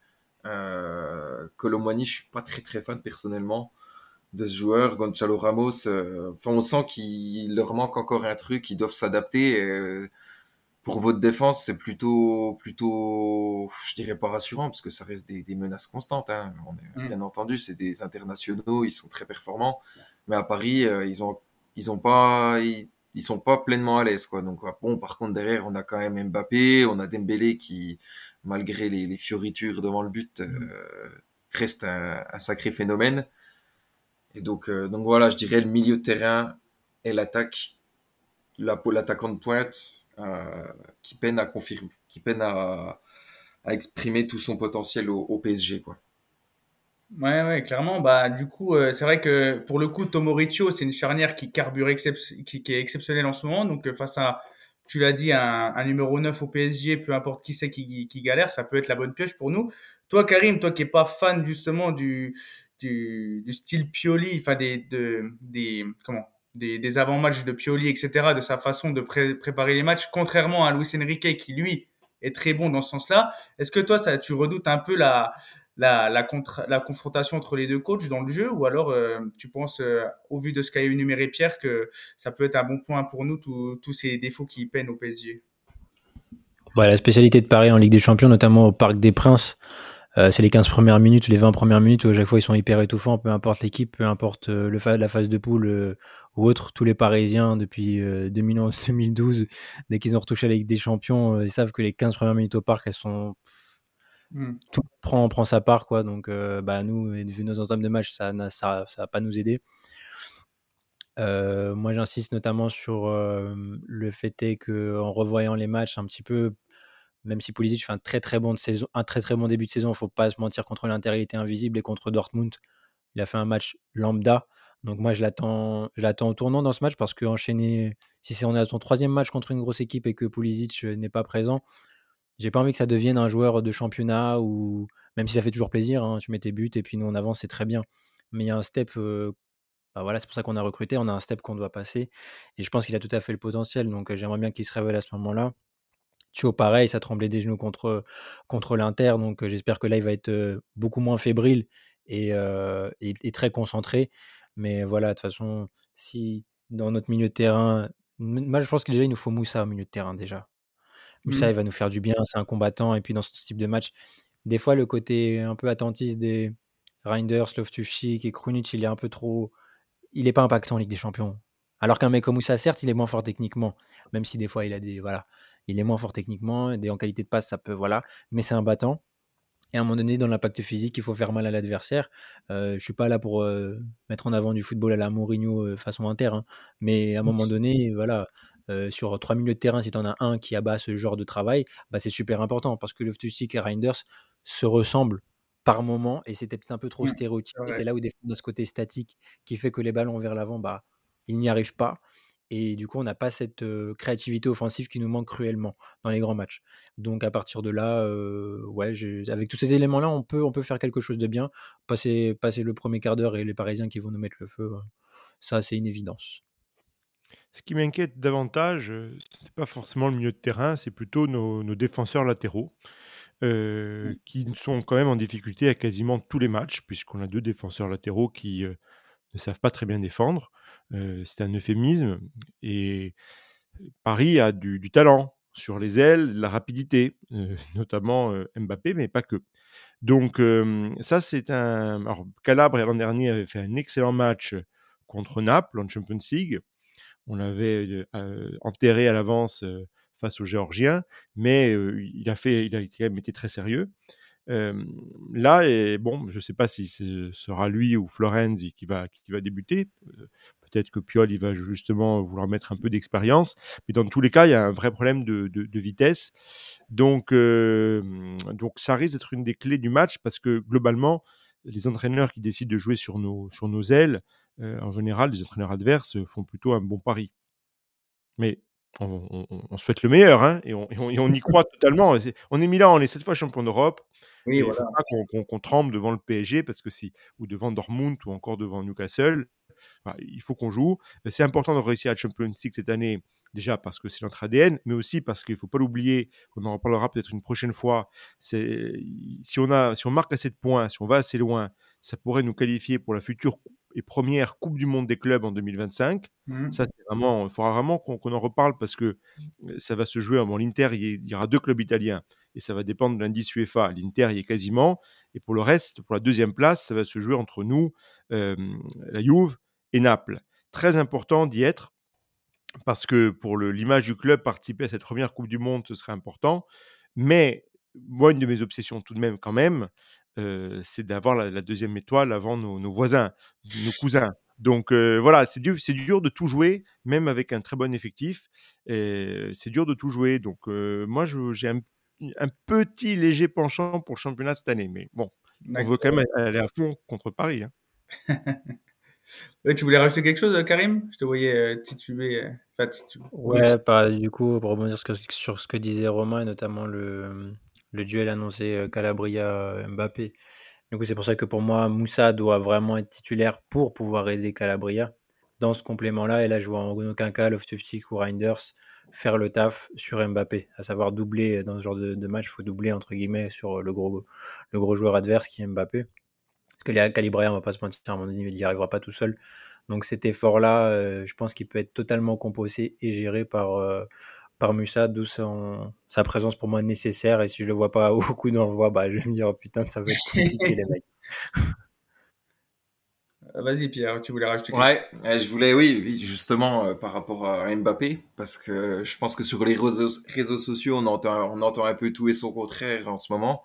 Euh, Colomwani, je suis pas très très fan personnellement de ce joueur. Gonzalo Ramos, euh, enfin, on sent qu'il leur manque encore un truc, ils doivent s'adapter. Euh, pour votre défense, c'est plutôt, plutôt, je dirais pas rassurant, parce que ça reste des, des menaces constantes. Hein. On est, mm. Bien entendu, c'est des internationaux, ils sont très performants. Mais à Paris, euh, ils ont ils ont pas ils, sont pas pleinement à l'aise quoi. Donc bon, par contre derrière, on a quand même Mbappé, on a Dembélé qui malgré les, les fioritures devant le but euh, reste un, un, sacré phénomène. Et donc euh, donc voilà, je dirais le milieu de terrain et l'attaque la l'attaquant de pointe euh, qui peine à confirmer, qui peine à, à exprimer tout son potentiel au, au PSG quoi. Ouais, ouais, clairement. Bah, du coup, euh, c'est vrai que pour le coup, Tomoriccio, c'est une charnière qui carbure qui, est exceptionnelle en ce moment. Donc, euh, face à, tu l'as dit, un, numéro 9 au PSG, peu importe qui c'est qui, galère, ça peut être la bonne pioche pour nous. Toi, Karim, toi qui es pas fan justement du, du, du style Pioli, enfin des, de, des, comment, des, des avant-matchs de Pioli, etc., de sa façon de préparer les matchs, contrairement à Luis Enrique qui lui est très bon dans ce sens-là. Est-ce que toi, ça, tu redoutes un peu la, la, confrontation entre les deux coachs dans le jeu ou alors euh, tu penses, euh, au vu de ce qu'a énuméré Pierre, que ça peut être un bon point pour nous, tous ces défauts qui peinent au PSG bah, La spécialité de Paris en Ligue des Champions, notamment au Parc des Princes, euh, c'est les 15 premières minutes, les 20 premières minutes où à chaque fois ils sont hyper étouffants, peu importe l'équipe, peu importe la phase de poule ou autre. Tous les Parisiens depuis 2011-2012, dès qu'ils ont retouché la Ligue des Champions, ils savent que les 15 premières minutes au Parc, elles sont Mmh. Tout prend, prend sa part, quoi. Donc, euh, bah, nous, vu nos entames de match, ça ne ça, pas nous aider. Euh, moi, j'insiste notamment sur euh, le fait est que en revoyant les matchs un petit peu, même si Pulisic fait un très très bon de saison, un très très bon début de saison, il faut pas se mentir contre l'Inter, invisible et contre Dortmund, il a fait un match lambda. Donc moi, je l'attends, je l'attends au tournant dans ce match parce que enchaîner, si on est à son troisième match contre une grosse équipe et que Pulisic n'est pas présent, j'ai pas envie que ça devienne un joueur de championnat ou même si ça fait toujours plaisir, hein, tu mets tes buts et puis nous on avance, c'est très bien. Mais il y a un step, bah voilà, c'est pour ça qu'on a recruté, on a un step qu'on doit passer et je pense qu'il a tout à fait le potentiel. Donc j'aimerais bien qu'il se révèle à ce moment-là. Thio, pareil, ça tremblait des genoux contre, contre l'Inter, donc j'espère que là il va être beaucoup moins fébrile et, très concentré. Mais voilà, de toute façon, si dans notre milieu de terrain, moi je pense que déjà il nous faut Moussa au milieu de terrain déjà. Moussa, mmh. il va nous faire du bien, c'est un combattant. Et puis dans ce type de match, des fois, le côté un peu attentiste des Reinders, Loftus-Cheek et Krunic, il est un peu trop. Il n'est pas impactant en Ligue des Champions. Alors qu'un mec comme Moussa, certes, il est moins fort techniquement, même si des fois, il a des. Voilà. Il est moins fort techniquement, et en qualité de passe, ça peut. Voilà. Mais c'est un battant. Et à un moment donné, dans l'impact physique, il faut faire mal à l'adversaire. Euh, je suis pas là pour euh, mettre en avant du football à la Mourinho euh, façon inter, hein. mais à un moment donné, voilà, euh, sur trois milieux de terrain, si tu en as un qui abat ce genre de travail, bah, c'est super important parce que Loftus-Cheek et Reinders se ressemblent par moment et c'était peut-être un peu trop stéréotypé. C'est là où dans ce côté statique qui fait que les ballons vers l'avant, bah, ils n'y arrivent pas. Et du coup, on n'a pas cette euh, créativité offensive qui nous manque cruellement dans les grands matchs. Donc à partir de là, euh, ouais, avec tous ces éléments-là, on peut, on peut faire quelque chose de bien. Passer, passer le premier quart d'heure et les Parisiens qui vont nous mettre le feu, ça c'est une évidence. Ce qui m'inquiète davantage, ce n'est pas forcément le milieu de terrain, c'est plutôt nos, défenseurs latéraux. euh, qui sont quand même en difficulté à quasiment tous les matchs, puisqu'on a deux défenseurs latéraux qui euh, ne savent pas très bien défendre. Euh, c'est un euphémisme. Et Paris a du, du talent sur les ailes, la rapidité, euh, notamment euh, Mbappé, mais pas que. Donc euh, ça, c'est un... Alors, Calabre, l'an dernier, avait fait un excellent match contre Naples en Champions League. On l'avait enterré à l'avance face aux Géorgiens, mais il a fait, il a quand même été très sérieux. Là, et bon, je ne sais pas si ce sera lui ou Florenzi qui va, qui va débuter. Peut-être que Piol, il va justement vouloir mettre un peu d'expérience. Mais dans tous les cas, il y a un vrai problème de, de- vitesse. Donc, donc, ça risque d'être une des clés du match parce que globalement, les entraîneurs qui décident de jouer sur nos, sur nos ailes, en général, les entraîneurs adverses font plutôt un bon pari. Mais on, on- on- on souhaite le meilleur hein, et, on, et on- et on y croit totalement. On est Milan, on est cette fois champion d'Europe. Oui, il voilà. faut pas qu'on qu'on- qu'on tremble devant le PSG parce que si, ou devant Dortmund ou encore devant Newcastle. Enfin, il faut qu'on joue. C'est important de réussir à la Champions League cette année, déjà parce que c'est notre ADN, mais aussi parce qu'il ne faut pas l'oublier, on en reparlera peut-être une prochaine fois. c'est- Si on, a, si on marque assez de points, si on va assez loin, ça pourrait nous qualifier pour la future et première Coupe du Monde des clubs en 2025. Mhm. Ça, c'est vraiment, il faudra vraiment qu'on en reparle parce que euh, ça va se jouer. Bon, l'Inter, il y- il y aura deux clubs italiens et ça va dépendre de l'indice UEFA. L'Inter y est quasiment. Et pour le reste, pour la deuxième place, ça va se jouer entre nous, euh, la Juve et Naples. Très important d'y être parce que pour l'image du club, participer à cette première Coupe du Monde, ce serait important. Mais moi, une de mes obsessions tout de même, quand même, euh, c'est d'avoir la, la deuxième étoile avant nos, nos voisins, nos cousins. Donc euh, voilà, c'est dur, c'est dur de tout jouer, même avec un très bon effectif. Et C'est dur de tout jouer. Donc euh, moi, je- j'ai un, un petit léger penchant pour le championnat cette année. Mais bon, on veut quand même aller à fond contre Paris. hein. Ouais, tu voulais rajouter quelque chose, Karim? Je te voyais tituber. Enfin, titu- Ouais, bah, du coup, pour rebondir sur ce que, sur ce que disait Romain, et notamment le, le duel annoncé euh, Calabria-Mbappé. Du coup, c'est pour ça que pour moi, Moussa doit vraiment être titulaire pour pouvoir aider Calabria dans ce complément-là. Et là, je vois en aucun cas Loftus-Cheek ou Reinders faire le taf sur Mbappé, à savoir doubler dans ce genre de, match, il faut doubler entre guillemets sur le gros, le gros joueur adverse qui est Mbappé. Parce que les Calabria, on va pas se mentir, à moment donné, il n'y arrivera pas tout seul. Donc cet effort-là, euh, je pense qu'il peut être totalement composé et géré par, euh, par Musa, d'où son- sa présence pour moi nécessaire. Et si je le vois pas au coup d'envoi, bah, je vais me dire, oh, putain, ça va être compliqué, les mecs. Vas-y, Pierre, tu voulais rajouter quelque Ouais, euh, je voulais, oui, oui, justement, euh, par rapport à Mbappé, parce que je pense que sur les réseaux, réseaux sociaux, on entend, on entend un peu tout et son contraire en ce moment.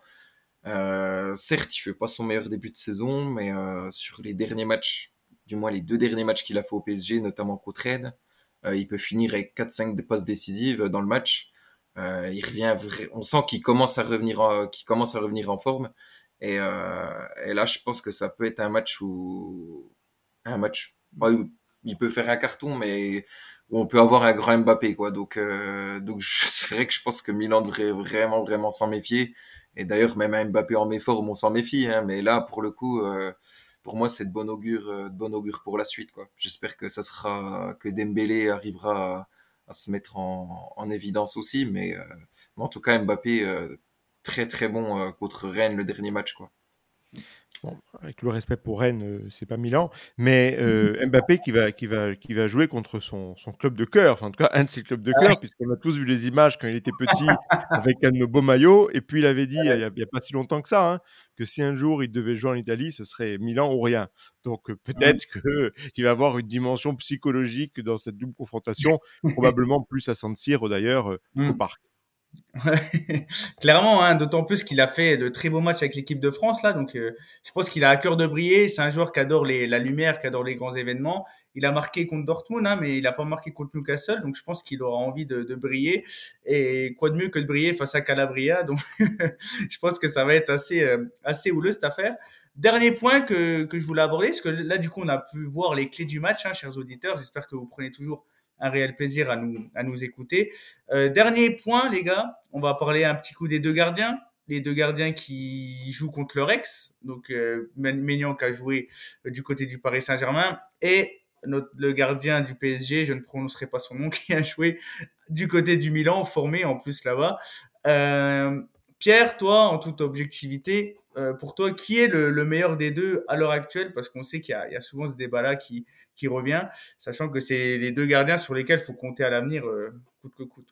Euh, certes, il fait pas son meilleur début de saison, mais euh, sur les derniers matchs, du moins les deux derniers matchs qu'il a fait au PSG, notamment contre Rennes, euh, il peut finir avec 4-5 passes décisives dans le match. Euh, il revient, on sent qu'il commence à revenir, en, qu'il commence à revenir en forme. Et, euh, et là, je pense que ça peut être un match où, un match, bah, il peut faire un carton, mais où on peut avoir un grand Mbappé, quoi. Donc, euh, donc c'est vrai que je pense que Milan devrait vraiment, vraiment s'en méfier. Et d'ailleurs, même un Mbappé en méforme, on s'en méfie. Hein, mais là, pour le coup, euh, pour moi, c'est de bon augure, euh, de bon augure pour la suite. J'espère que ça sera, que Dembélé arrivera à, à se mettre en, en évidence aussi. Mais, euh, mais en tout cas, Mbappé, euh, très, très bon euh, contre Rennes le dernier match, quoi. Bon, avec tout le respect pour Rennes, euh, c'est pas Milan, mais euh, Mbappé qui va, qui, va, qui va jouer contre son, son club de cœur, enfin en tout cas un de ses clubs de cœur, puisqu'on a tous vu les images quand il était petit avec un de nos beaux maillots, et puis il avait dit il n'y a, pas si longtemps que ça, hein, que si un jour il devait jouer en Italie, ce serait Milan ou rien. Donc euh, peut-être qu'il va avoir une dimension psychologique dans cette double confrontation, probablement plus à San Siro d'ailleurs euh, Mm. qu'au parc. Clairement, hein, d'autant plus qu'il a fait de très beaux matchs avec l'équipe de France là, donc euh, je pense qu'il a à cœur de briller. C'est un joueur qui adore la lumière, qui adore les grands événements. Il a marqué contre Dortmund, hein, mais il n'a pas marqué contre Newcastle, donc je pense qu'il aura envie de, de briller. Et quoi de mieux que de briller face à Calabria? Donc je pense que ça va être assez euh, assez houleux cette affaire. Dernier point que, que je voulais aborder, parce que là du coup on a pu voir les clés du match, hein, chers auditeurs. J'espère que vous prenez toujours un réel plaisir à nous à nous écouter. Euh, dernier point, les gars, on va parler un petit coup des deux gardiens. Les deux gardiens qui jouent contre leur ex, donc euh, Maignan qui a joué euh, du côté du Paris Saint-Germain, et notre, le gardien du PSG, je ne prononcerai pas son nom, qui a joué du côté du Milan, formé en plus là-bas. Euh, Pierre, toi, en toute objectivité, euh, pour toi, qui est le, le, meilleur des deux à l'heure actuelle? Parce qu'on sait qu'il y, a souvent ce débat-là qui, revient, sachant que c'est les deux gardiens sur lesquels il faut compter à l'avenir euh, coûte que coûte.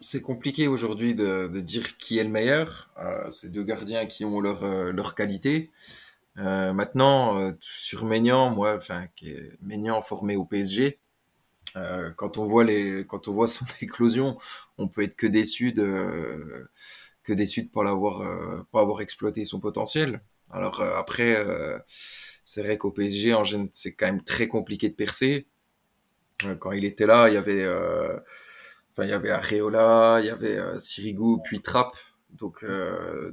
C'est compliqué aujourd'hui de, dire qui est le meilleur. Euh, c'est deux gardiens qui ont leur, leur qualité. Maintenant, sur Maignan, moi, enfin, qui est Maignan formé au PSG, euh, quand on voit les, quand on voit son éclosion, on peut être que déçu de, que déçu de pas l'avoir, euh, pas avoir exploité son potentiel. Alors euh, après, euh, c'est vrai qu'au PSG, en général, c'est quand même très compliqué de percer. Euh, quand il était là, il y avait, enfin, il y avait Areola, il y avait Sirigu, puis Trapp. Donc,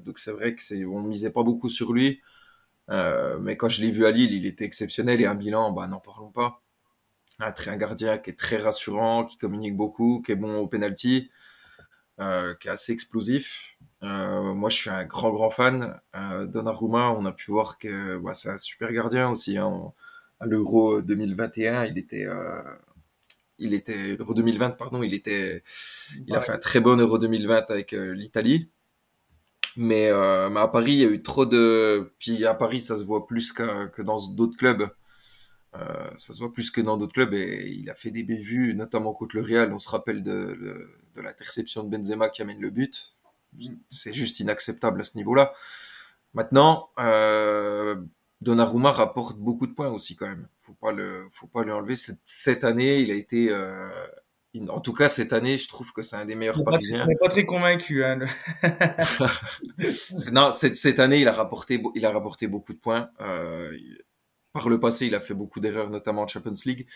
donc c'est vrai que c'est, on misait pas beaucoup sur lui. mais quand je l'ai vu à Lille, il était exceptionnel et à Milan, bah n'en parlons pas un, très, un gardien qui est très rassurant, qui communique beaucoup, qui est bon au penalty, euh, qui est assez explosif. Euh, moi, je suis un grand, grand fan. Euh, Donnarumma, on a pu voir que bah, c'est un super gardien aussi. Hein. À l'Euro 2021, il était, euh, il était l'Euro 2020, pardon, il était, il a fait un très bon Euro 2020 avec l'Italie. Mais, mais à Paris, il y a eu trop de. Puis à Paris, ça se voit plus que, que dans d'autres clubs. Euh, ça se voit plus que dans d'autres clubs et il a fait des bévues, notamment contre le Real. On se rappelle de, de, de l'interception de Benzema qui amène le but. C'est juste inacceptable à ce niveau-là. Maintenant, euh, Donnarumma rapporte beaucoup de points aussi quand même. Faut pas le, faut pas lui enlever. Cette, cette année, il a été, euh, en tout cas cette année, je trouve que c'est un des meilleurs Parisiens. On n'est pas très convaincu. Hein. non, cette, cette année, il a rapporté, il a rapporté beaucoup de points. Euh, par le passé, il a fait beaucoup d'erreurs, notamment en Champions League.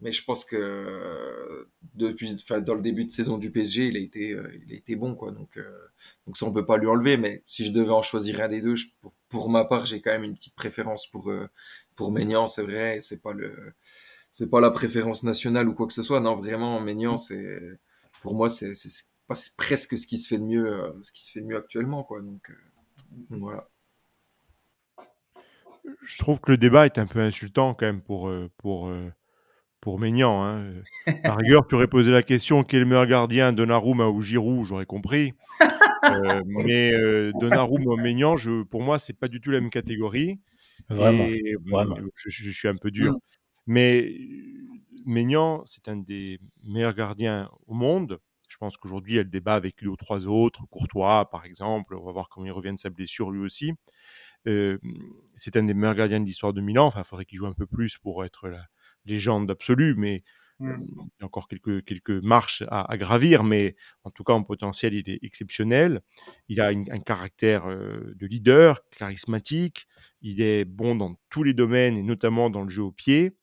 Mais je pense que depuis, enfin, dans le début de saison du PSG, il a été, euh, il a été bon, quoi. Donc, euh, donc ça, on peut pas lui enlever. Mais si je devais en choisir un des deux, je, pour, pour, ma part, j'ai quand même une petite préférence pour euh, pour Maignan. C'est vrai, c'est pas le, c'est pas la préférence nationale ou quoi que ce soit. Non, vraiment, Maignan, c'est, pour moi, c'est, c'est presque ce qui se fait de mieux, ce qui se fait de mieux actuellement, quoi. Donc, donc voilà je trouve que le débat est un peu insultant quand même pour, pour, pour Maignan. Hein. Par rigueur, tu aurais posé la question quel est le meilleur gardien, Donnarumma ou Giroud, j'aurais compris. euh, mais euh, Donnarumma ou Maignan, je, pour moi, c'est pas du tout la même catégorie. Vraiment. Et, Vraiment. Je, je, suis un peu dur. Mmh. Mais Maignan, c'est un des meilleurs gardiens au monde. Je pense qu'aujourd'hui, il y a le débat avec lui aux trois autres, Courtois par exemple. On va voir comment il revient de sa blessure lui aussi. Euh, c'est un des meilleurs gardiens de l'histoire de Milan. Enfin, il faudrait qu'il joue un peu plus pour être la légende absolue, mais mmh. il y a encore quelques, quelques marches à, à, gravir. Mais en tout cas, en potentiel, il est exceptionnel. Il a une, un caractère euh, de leader, charismatique. Il est bon dans tous les domaines et notamment dans le jeu au pied.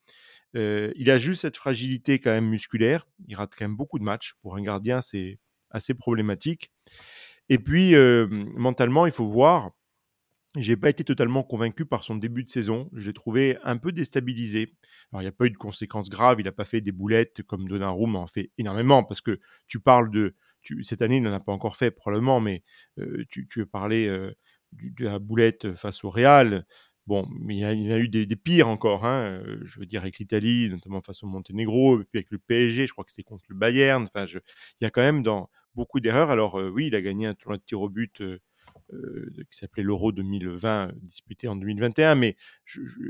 Euh, il a juste cette fragilité quand même musculaire. Il rate quand même beaucoup de matchs. Pour un gardien, c'est assez problématique. Et puis, euh, mentalement, il faut voir j'ai pas été totalement convaincu par son début de saison. Je l'ai trouvé un peu déstabilisé. Alors, il n'y a pas eu de conséquences graves. Il n'a pas fait des boulettes comme Donnarumma en fait énormément parce que tu parles de. Cette année, il n'en a pas encore fait probablement, mais euh, tu, tu as euh, de la boulette face au Real. Bon, mais il y a, a eu des, pires encore. Hein. Je veux dire, avec l'Italie, notamment face au Monténégro, et puis avec le PSG, je crois que c'était contre le Bayern. Enfin, il y a quand même dans beaucoup d'erreurs. Alors, euh, oui, il a gagné un tournoi de tir au but euh, qui s'appelait l'Euro 2020, disputé en 2021. Mais je, je...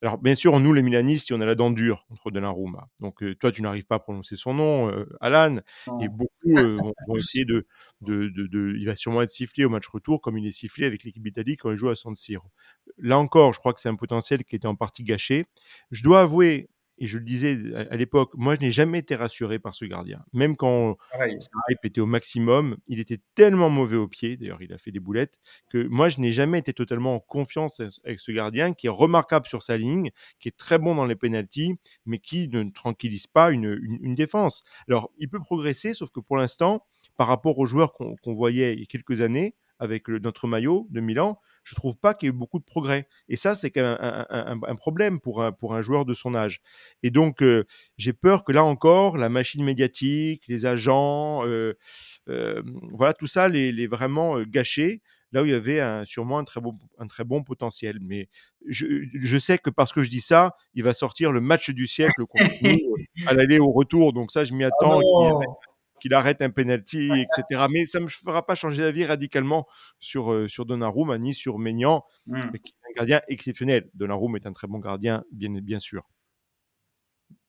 alors, bien sûr, nous, les Milanistes, on a la dent dure contre Donnarumma. Donc, euh, toi, tu n'arrives pas à prononcer son nom, euh, Alan, oh. et beaucoup euh, vont, vont, essayer de, de, de, de, Il va sûrement être sifflé au match retour, comme il est sifflé avec l'équipe d'Italie quand il joue à San Siro. Là encore, je crois que c'est un potentiel qui était en partie gâché. Je dois avouer, et je le disais à l'époque, moi je n'ai jamais été rassuré par ce gardien. Même quand Pareil. sa hype était au maximum, il était tellement mauvais au pied, d'ailleurs il a fait des boulettes, que moi je n'ai jamais été totalement en confiance avec ce gardien qui est remarquable sur sa ligne, qui est très bon dans les pénalties, mais qui ne tranquillise pas une, une, une, défense. Alors il peut progresser, sauf que pour l'instant, par rapport aux joueurs qu'on qu voyait il y a quelques années, avec le, notre maillot de Milan, je trouve pas qu'il y ait eu beaucoup de progrès. Et ça, c'est quand même un, un, un, problème pour un, pour un joueur de son âge. Et donc, euh, j'ai peur que là encore, la machine médiatique, les agents, euh, euh, voilà, tout ça les, les vraiment gâché là où il y avait un, sûrement un très, bon, un très bon potentiel. Mais je, je, sais que parce que je dis ça, il va sortir le match du siècle contre nous à l'aller au retour. Donc ça, je m'y attends. Oh qu'il arrête un penalty, etc. Mais ça ne me fera pas changer d'avis radicalement sur, euh, sur Donnarumma ni sur Maignan, Hmm. qui est un gardien exceptionnel. Donnarumma est un très bon gardien, bien, bien sûr.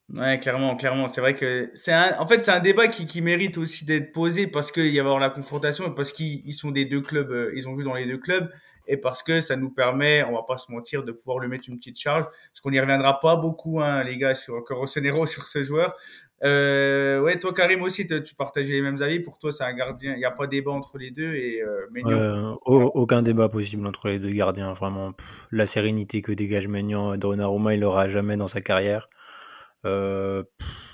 Ouais, clairement, clairement. C'est vrai que c'est un, en fait, c'est un débat qui, qui mérite aussi d'être posé parce qu'il y a avoir la confrontation et parce qu'ils ils sont des deux clubs, euh, ils ont joué dans les deux clubs et parce que ça nous permet, on va pas se mentir, de pouvoir lui mettre une petite charge. Parce qu'on n'y reviendra pas beaucoup, hein, les gars, sur Corosenero, sur ce joueur. Euh, ouais, toi, Karim aussi, te- tu partageais les mêmes avis. Pour toi, c'est un gardien. Il n'y a pas débat entre les deux et euh, Maignan, au- aucun débat possible entre les deux gardiens. Vraiment, pff, la sérénité que dégage Maignan, Donnarumma, il l'aura jamais dans sa carrière. Euh, pff,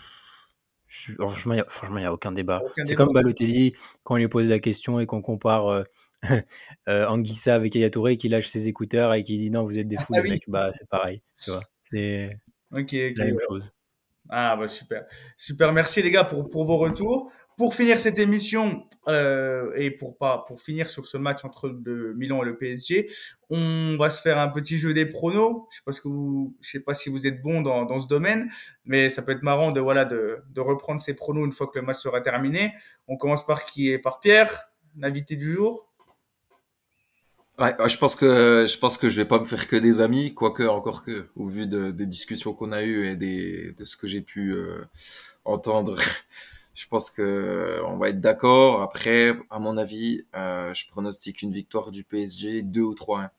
je- franchement, il n'y a, aucun débat. C'est comme Balotelli, quand on lui pose la question et qu'on compare euh, euh, Anguissa avec Yaya Touré, qui lâche ses écouteurs et qui dit non, vous êtes des fous, Ah les oui. mecs. Bah, c'est pareil. Tu vois, c'est la même chose. Ah bah super, super. Merci les gars pour pour vos retours. Pour finir cette émission euh, et pour pas pour finir sur ce match entre le Milan et le PSG, on va se faire un petit jeu des pronos. Je sais pas ce que vous, je sais pas si vous êtes bon dans dans ce domaine, mais ça peut être marrant de voilà de de reprendre ces pronos une fois que le match sera terminé. On commence par qui? Est par Pierre, l'invité du jour. Ouais, ouais, je pense que je pense que je vais pas me faire que des amis, quoique encore que, au vu de- des discussions qu'on a eues et des de ce que j'ai pu euh, entendre, je pense que on va être d'accord. Après, à mon avis, euh, je pronostique une victoire du PSG 2 ou 3-1.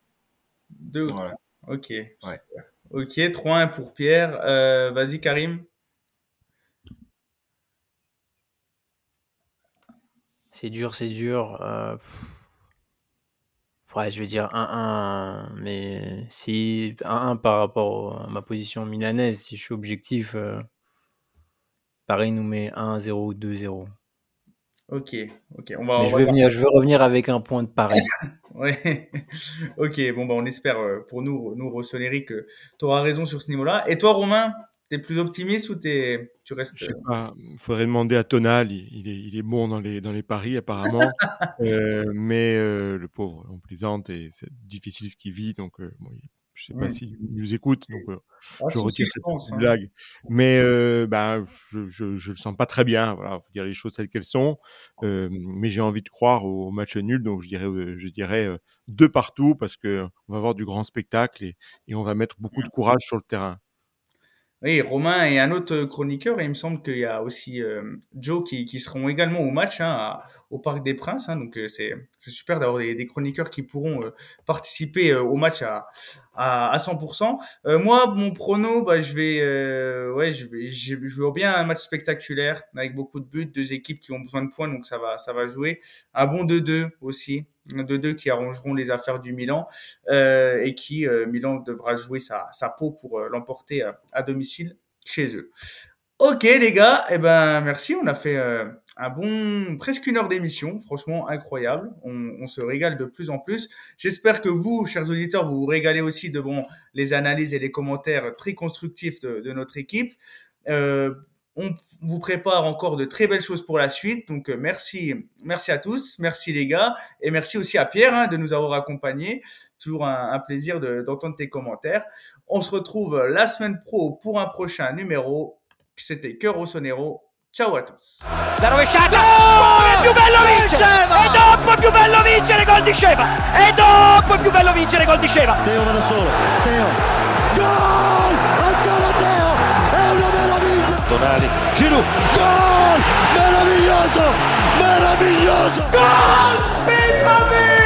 Deux. ou trois. Voilà. Ok. super. Ok, 3-1 pour Pierre. Euh, Vas-y Karim. C'est dur, c'est dur. Euh, pff. Ouais, je vais dire 1-1, mais si 1-1 par rapport à ma position milanaise, si je suis objectif, euh, Paris nous met 1-0 ou 2-0. Ok, ok. On va. On je veux venir, je veux revenir avec un point de Paris. Ouais. ok, bon, bah, on espère euh, pour nous, nous Rossoneri, que tu auras raison sur ce niveau-là. Et toi, Romain, t'es plus optimiste ou t'es, tu restes. Je sais pas, il faudrait demander à Tonal, il, il est, il est bon dans les, dans les paris apparemment, Euh, mais euh, le pauvre, on plaisante et c'est difficile ce qu'il vit, donc euh, bon, je sais pas s'il nous écoute, donc euh, Ah, je retire cette pense, hein. blague. Mais euh, ben, je, je, je le sens pas très bien, voilà, faut dire les choses telles qu'elles sont, Euh, mais j'ai envie de croire au, au match nul, donc je dirais, euh, je dirais euh, deux partout parce que on va avoir du grand spectacle et, et on va mettre beaucoup de courage sur le terrain. Oui, Romain et un autre chroniqueur, et il me semble qu'il y a aussi euh, Joe qui, qui seront également au match hein, au Parc des Princes. hein. donc euh, c'est super d'avoir des, chroniqueurs qui pourront euh, participer euh, au match à, à, à 100%. Euh, moi, mon prono, bah, je vais, ouais, je vais, je, bien un match spectaculaire avec beaucoup de buts, deux équipes qui ont besoin de points, donc ça va, ça va jouer. Un bon 2-2 aussi, un 2-2 qui arrangeront les affaires du Milan euh, et qui euh, Milan devra jouer sa, peau pour euh, l'emporter à, domicile chez eux. Ok les gars, eh ben merci, on a fait un bon presque une heure d'émission, franchement incroyable. On, se régale de plus en plus. J'espère que vous, chers auditeurs, vous vous régalez aussi devant les analyses et les commentaires très constructifs de, de notre équipe. On vous prépare encore de très belles choses pour la suite. Donc euh, merci, merci à tous, merci les gars, et merci aussi à Pierre hein, de nous avoir accompagnés. Toujours un, un plaisir de- d'entendre tes commentaires. On se retrouve la semaine pro pour un prochain numéro. C'était Cœur Rossonero. Ciao à tous. La rovesciata! Gol! È più bello vincere! E dopo è più bello vincere gol di Sceva! E dopo è più bello vincere gol di Sceva! Teo va da solo, Teo, Tonali, Giroud, gol! Meraviglioso! Meraviglioso! Gol! Pippa